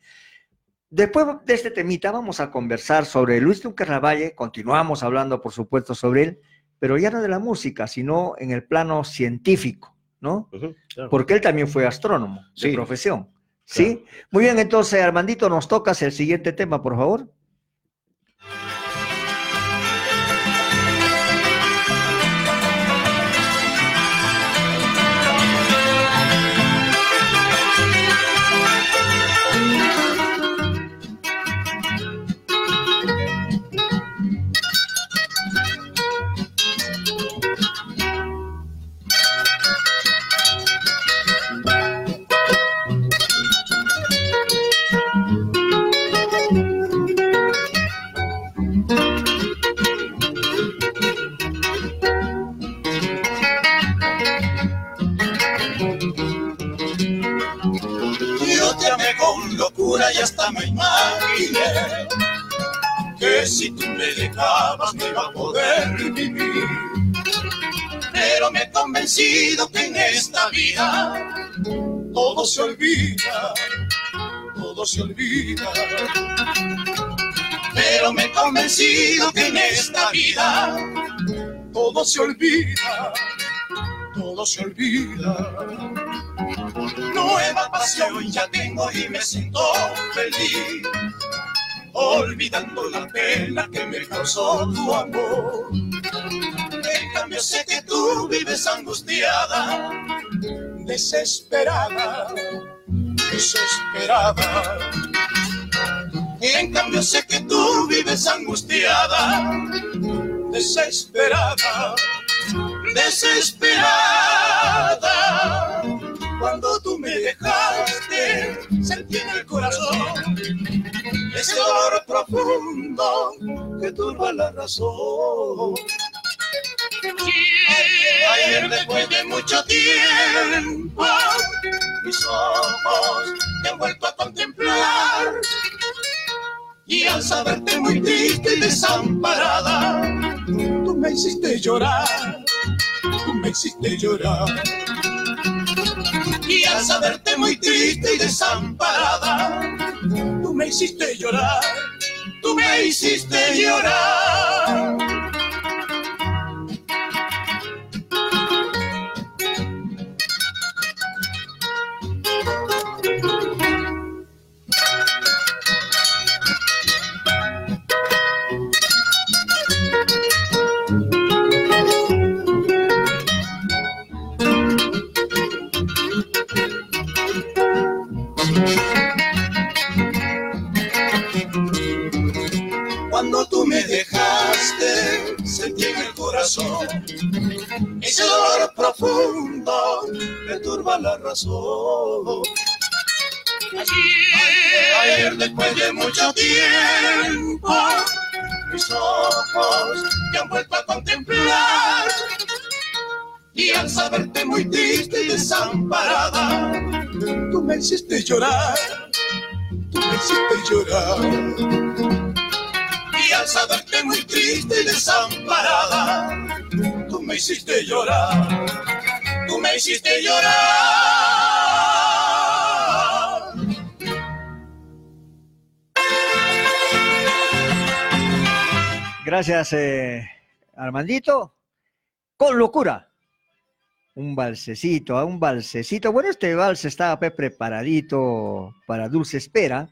S2: Después de este temita vamos a conversar sobre Luis Dunca Ravalle, continuamos hablando por supuesto sobre él, pero ya no de la música, sino en el plano científico, ¿no?
S29: Claro.
S2: Porque él también fue astrónomo de
S29: Sí.
S2: profesión. ¿Sí? Muy bien, entonces, Armandito, nos tocas el siguiente tema, por favor.
S14: y hasta me imaginé
S6: que si tú me dejabas no iba a poder vivir. Pero me he convencido que en esta vida todo se olvida, todo se olvida. Pero me he convencido que en esta vida todo se olvida, todo se olvida. Nueva pasión ya tengo y me siento feliz, olvidando la pena que me causó tu amor. En cambio sé que tú vives angustiada, desesperada, desesperada. En cambio sé que tú vives angustiada, desesperada, desesperada. Cuando tú me dejaste, sentí en el corazón ese dolor profundo que turba la razón. Ayer después de mucho tiempo, mis ojos te han vuelto a contemplar. Y al saberte muy triste y desamparada, tú me hiciste llorar, tú me hiciste llorar. Y al saberte muy triste y desamparada, tú me hiciste llorar, tú me hiciste llorar. Corazón ese dolor profundo que turba la razón. Ayer, después de mucho tiempo, mis ojos te han vuelto a contemplar. Y al saberte muy triste y desamparada, tú me hiciste llorar, tú me hiciste llorar. Al saberte muy triste y desamparada, tú me hiciste llorar, tú me hiciste llorar.
S2: Gracias, eh, Armandito. Con locura. Un balsecito, ah, un balsecito. Bueno, este vals estaba pues, preparadito para Dulce Espera,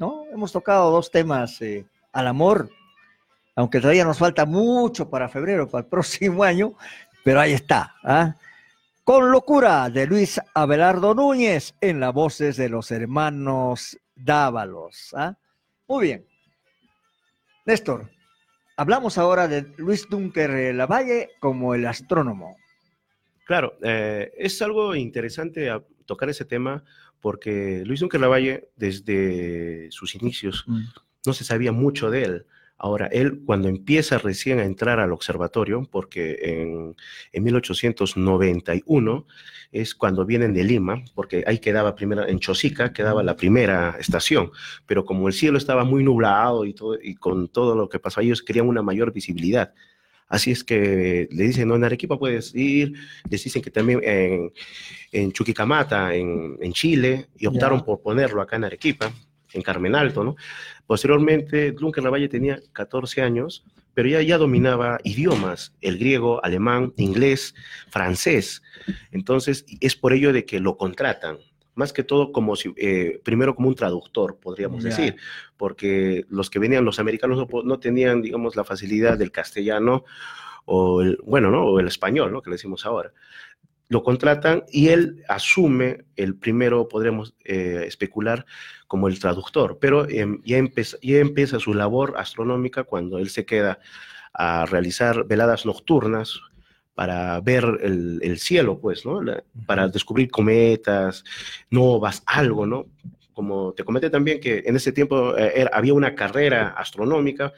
S2: ¿no? Hemos tocado dos temas eh, al amor, aunque todavía nos falta mucho para febrero, para el próximo año, pero ahí está. ¿ah? Con locura de Luis Abelardo Núñez en las voces de los hermanos Dávalos. ¿ah? Muy bien. Néstor, hablamos ahora de Luis Dunker Lavalle como el astrónomo.
S29: Claro, eh, es algo interesante a tocar ese tema porque Luis Dunker Lavalle, desde sus inicios, no se sabía mucho de él. Ahora, él cuando empieza recién a entrar al observatorio, porque en, en 1891 es cuando vienen de Lima, porque ahí quedaba primero, en Chosica quedaba la primera estación, pero como el cielo estaba muy nublado y, todo, y con todo lo que pasó, ellos querían una mayor visibilidad. Así es que le dicen, no, en Arequipa puedes ir, les dicen que también en, en Chuquicamata, en, en Chile, y optaron por ponerlo acá en Arequipa, en Carmen Alto, ¿no? Posteriormente, Duncan Lavalle tenía 14 años, pero ya, ya dominaba idiomas, el griego, alemán, inglés, francés. Entonces, es por ello de que lo contratan, más que todo como si, eh, primero como un traductor, podríamos decir, porque los que venían, los americanos no, no tenían, digamos, la facilidad del castellano o el, bueno, ¿no? O el español, ¿no? Que le decimos ahora lo contratan y él asume el primero, podríamos eh, especular, como el traductor, pero em, ya, empe- ya empieza su labor astronómica cuando él se queda a realizar veladas nocturnas para ver el, el cielo, pues, ¿no? La- para descubrir cometas, novas, algo, ¿no? Como te comenté también que en ese tiempo eh, era- había una carrera astronómica,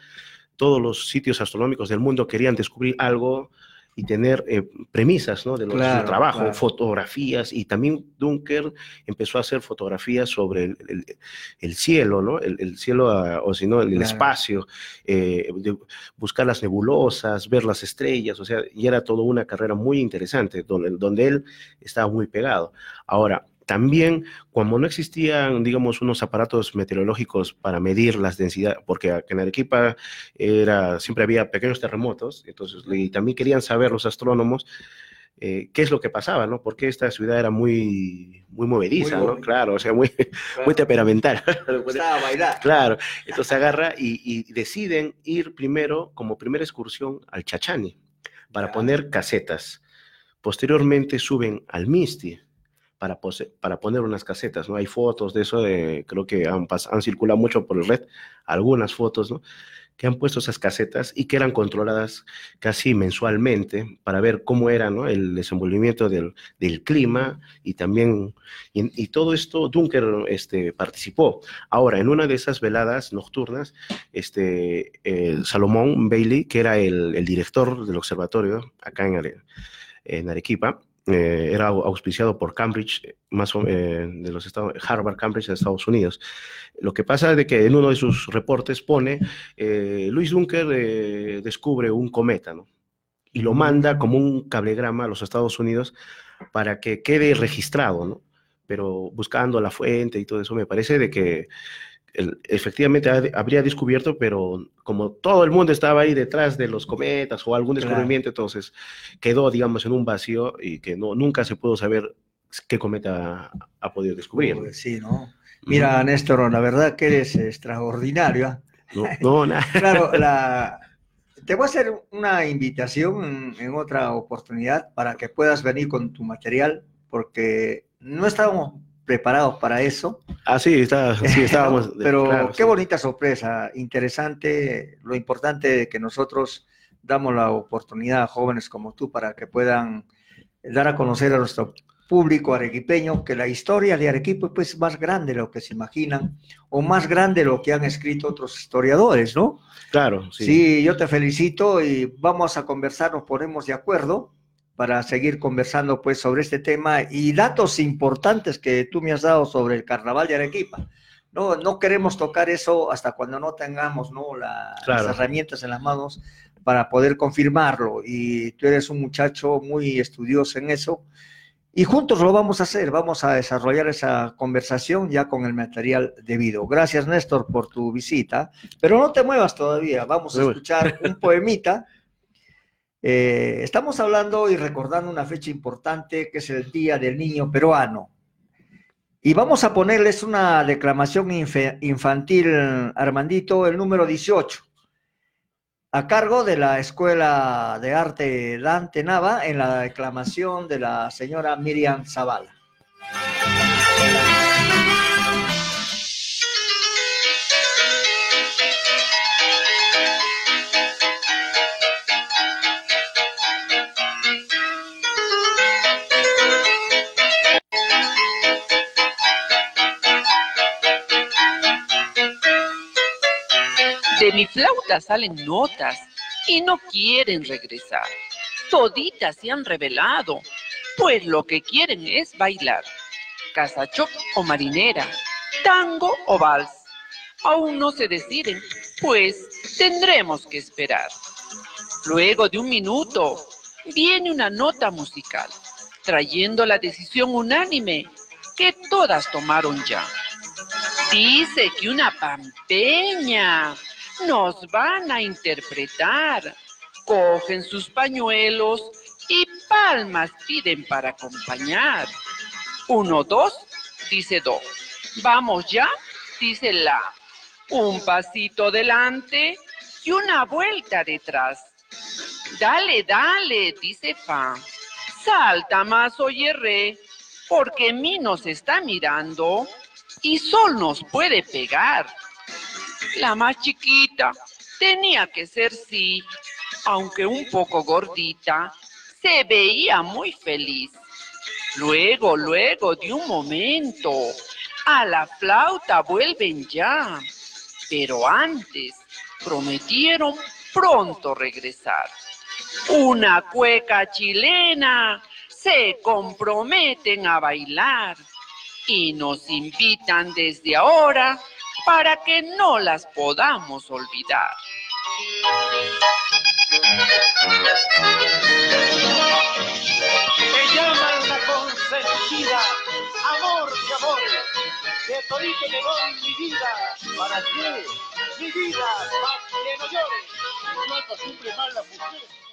S29: todos los sitios astronómicos del mundo querían descubrir algo y tener eh, premisas ¿no? de los,
S2: Claro,
S29: su trabajo,
S2: claro.
S29: fotografías, y también Dunker empezó a hacer fotografías sobre el, el- el cielo, ¿no? el, el cielo, ah, o si no, el, el
S2: Claro.
S29: espacio, eh, de buscar las nebulosas, ver las estrellas, o sea, y era toda una carrera muy interesante, donde, donde él estaba muy pegado. Ahora, también, como no existían, digamos, unos aparatos meteorológicos para medir las densidades, porque en Arequipa era, siempre había pequeños terremotos, entonces, y también querían saber los astrónomos eh, qué es lo que pasaba, ¿no? Porque esta ciudad era muy, muy movediza,
S2: Muy
S29: ¿no? Claro, o sea, muy, muy temperamental.
S2: Gustaba bailar.
S29: Claro, entonces agarra y, y deciden ir primero, como primera excursión, al Chachani, para poner casetas. Posteriormente suben al Misti para, poner unas casetas, ¿no? Hay fotos de eso, de, creo que han, circulado mucho por el red, algunas fotos, ¿no? Que han puesto esas casetas y que eran controladas casi mensualmente para ver cómo era, ¿no? El desenvolvimiento del, clima y también, y, todo esto Dunker este, participó. Ahora, en una de esas veladas nocturnas, este, el Salomón Bailey, que era el, director del observatorio acá en Arequipa, eh, era au- auspiciado por Cambridge, más o- eh, de los Estados, Harvard, Cambridge de Estados Unidos. Lo que pasa es que en uno de sus reportes pone, eh, Luis Dunker eh, descubre un cometa. Y lo manda como un cablegrama a los Estados Unidos para que quede registrado, ¿no? Pero buscando la fuente y todo eso, me parece de que el- efectivamente ha- habría descubierto, pero como todo el mundo estaba ahí detrás de los cometas o algún
S2: Claro.
S29: descubrimiento, entonces quedó, digamos, en un vacío y que no, nunca se pudo saber qué cometa ha, podido descubrir.
S2: sí, ¿no? Mira, Néstor, la verdad que eres extraordinario. ¿ah?
S29: No, no, nada.
S2: Claro, la... te voy a hacer una invitación en, en otra oportunidad para que puedas venir con tu material, porque no estábamos preparados para eso.
S29: Ah, sí, está, sí estábamos.
S2: Pero
S29: claro,
S2: qué
S29: sí.
S2: bonita sorpresa, interesante, lo importante que nosotros damos la oportunidad a jóvenes como tú para que puedan dar a conocer a nuestro público arequipeño que la historia de Arequipa pues, es más grande de lo que se imaginan o más grande de lo que han escrito otros historiadores, ¿no?
S29: Claro, sí.
S2: Sí, yo te felicito y vamos a conversar, nos ponemos de acuerdo para seguir conversando pues sobre este tema y datos importantes que tú me has dado sobre el carnaval de Arequipa. No, no queremos tocar eso hasta cuando no tengamos ¿no? la-
S29: Claro.
S2: las herramientas en las manos para poder confirmarlo. Y tú eres un muchacho muy estudioso en eso. Y juntos lo vamos a hacer, vamos a desarrollar esa conversación ya con el material debido. Gracias, Néstor, por tu visita. Pero no te muevas todavía, vamos a escuchar un poemita. Eh, estamos hablando y recordando una fecha importante que es el Día del Niño Peruano. Y vamos a ponerles una declamación infantil, Armandito, el número 18, a cargo de la Escuela de Arte Dante Nava en la declamación de la señora Miriam Zavala.
S30: De mi flauta salen notas y no quieren regresar. Toditas se han revelado, pues lo que quieren es bailar. Casachoc o marinera, tango o vals. Aún no se deciden, pues tendremos que esperar. Luego de un minuto, viene una nota musical, trayendo la decisión unánime que todas tomaron ya. Dice que una pampeña nos van a interpretar. Cogen sus pañuelos y palmas piden para acompañar. Uno, dos, dice do. Vamos ya, dice la. Un pasito delante y una vuelta detrás. Dale, dale, dice fa. Salta más, oye re, porque mi nos está mirando y sol nos puede pegar. La más chiquita tenía que ser sí, aunque un poco gordita, se veía muy feliz. Luego, luego de un momento, a la flauta vuelven ya, pero antes prometieron pronto regresar. una cueca chilena, se comprometen a bailar y nos invitan desde ahora para que no las podamos olvidar.
S23: Me llaman la consentida, amor de amor, de todito me doy mi vida, ¿para qué? Mi vida, para que no llore, mi alma sufre mal la mujer.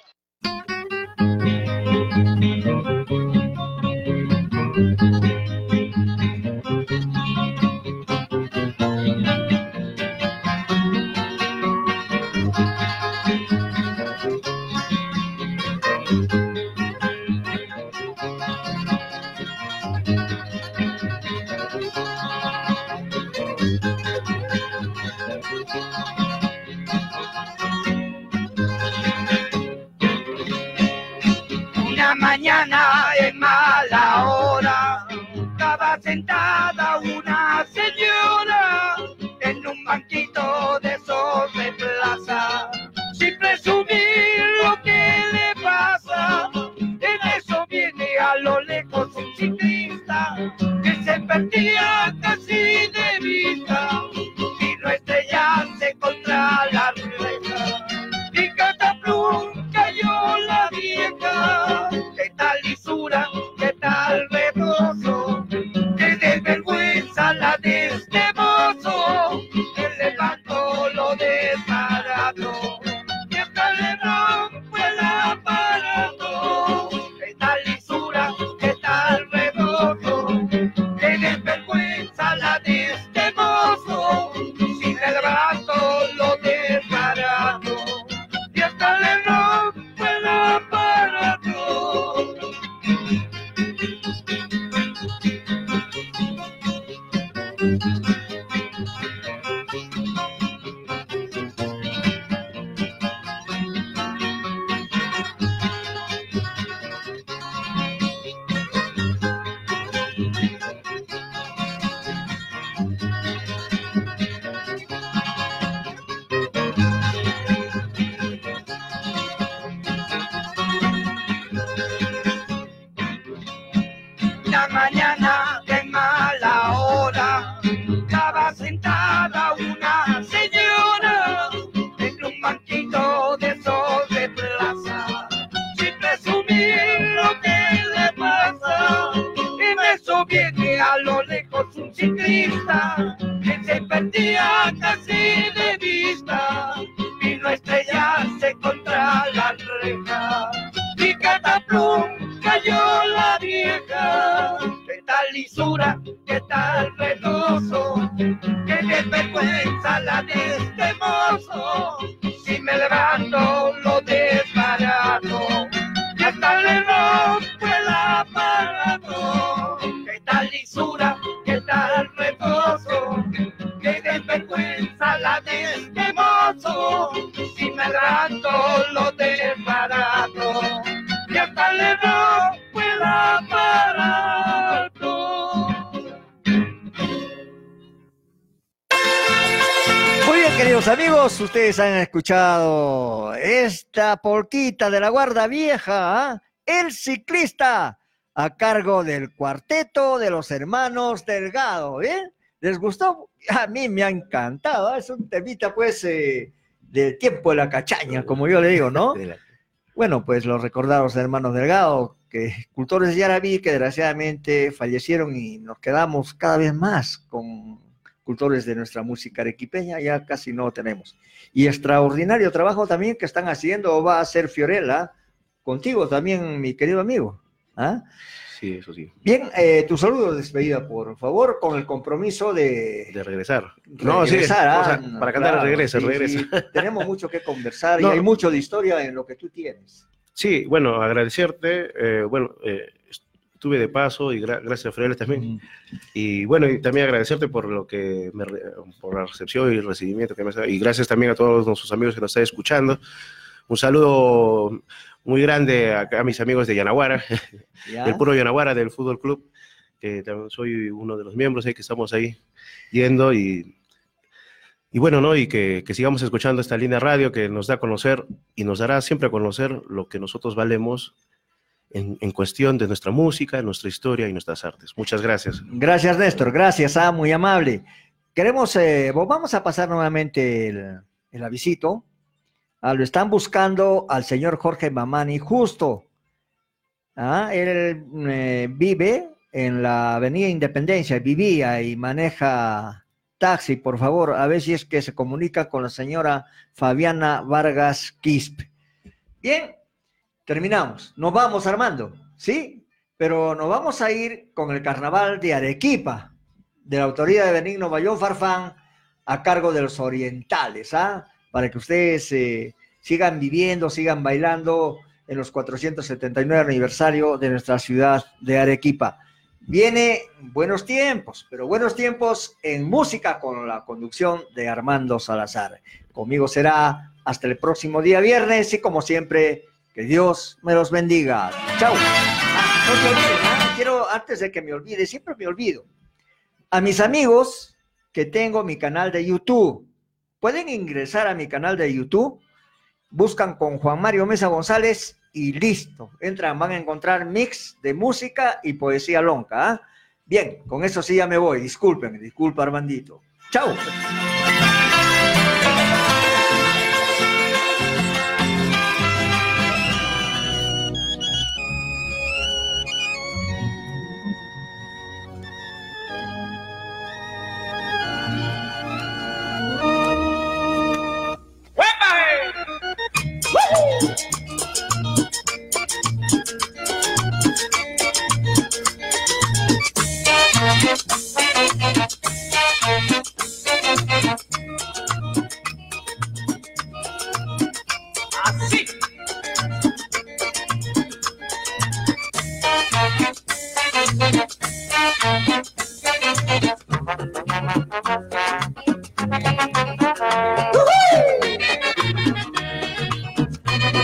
S2: Queridos amigos, ustedes han escuchado esta polquita de la guarda vieja, ¿ah? El ciclista, a cargo del cuarteto de los hermanos Delgado, ¿eh? ¿Les gustó? A mí me ha encantado, ¿ah? es un temita pues eh, del tiempo de la cachaña, como yo le digo, ¿no? Bueno, pues los recordados hermanos Delgado, que cultores de Yaraví que desgraciadamente fallecieron y nos quedamos cada vez más con cultores de nuestra música arequipeña, ya casi no tenemos. Y extraordinario trabajo también que están haciendo va a hacer Fiorella, contigo también, mi querido amigo. ¿Ah?
S29: Sí, eso sí.
S2: Bien, eh, tu saludo de despedida, por favor, con el compromiso de...
S29: De regresar. No, sí,
S2: regresar,
S29: o sea,
S2: ah,
S29: para cantar
S2: claro,
S29: regresa,
S2: sí,
S29: regresa.
S2: sí, tenemos mucho que conversar
S29: No.
S2: y hay mucho de historia en lo que tú tienes.
S29: Sí, bueno, agradecerte. eh, bueno, eh, estuve de paso y gra- gracias a Freire también. Y bueno, y también agradecerte por lo que me por la recepción y el recibimiento que me. Y gracias también a todos nuestros amigos que nos están escuchando. Un saludo muy grande a, a mis amigos de Yanaguara,
S2: Ya.
S29: del puro Yanaguara, del Fútbol Club, que también soy uno de los miembros ahí que estamos ahí yendo y y bueno, ¿no? Y que, que sigamos escuchando esta línea radio que nos da a conocer y nos dará siempre a conocer lo que nosotros valemos en, cuestión de nuestra música, nuestra historia y nuestras artes. Muchas gracias.
S2: Gracias, Néstor. Gracias, ah, muy amable. Queremos, eh, vamos a pasar nuevamente el, el avisito. Ah, lo están buscando al señor Jorge Mamani justo. Ah, él eh, vive en la Avenida Independencia, vivía y maneja taxi, por favor, a ver si es que se comunica con la señora Fabiana Vargas Quispe. Bien, terminamos. Nos vamos, Armando, ¿sí? Pero nos vamos a ir con el carnaval de Arequipa, de la autoría de Benigno Bayón Farfán, a cargo de los orientales, ¿ah? Para que ustedes eh, sigan viviendo, sigan bailando en los 479 aniversario de nuestra ciudad de Arequipa. Viene buenos tiempos, pero buenos tiempos en música con la conducción de Armando Salazar. Conmigo será hasta el próximo día viernes y como siempre, que Dios me los bendiga. Chao. Ah, no ah, quiero, antes de que me olvide, siempre me olvido. A mis amigos que tengo mi canal de YouTube, pueden ingresar a mi canal de YouTube, buscan con Juan Mario Mesa González y listo. Entran, van a encontrar mix de música y poesía lonca. ¿ah? Bien, con eso sí ya me voy. Discúlpenme, disculpa Armandito. Chao.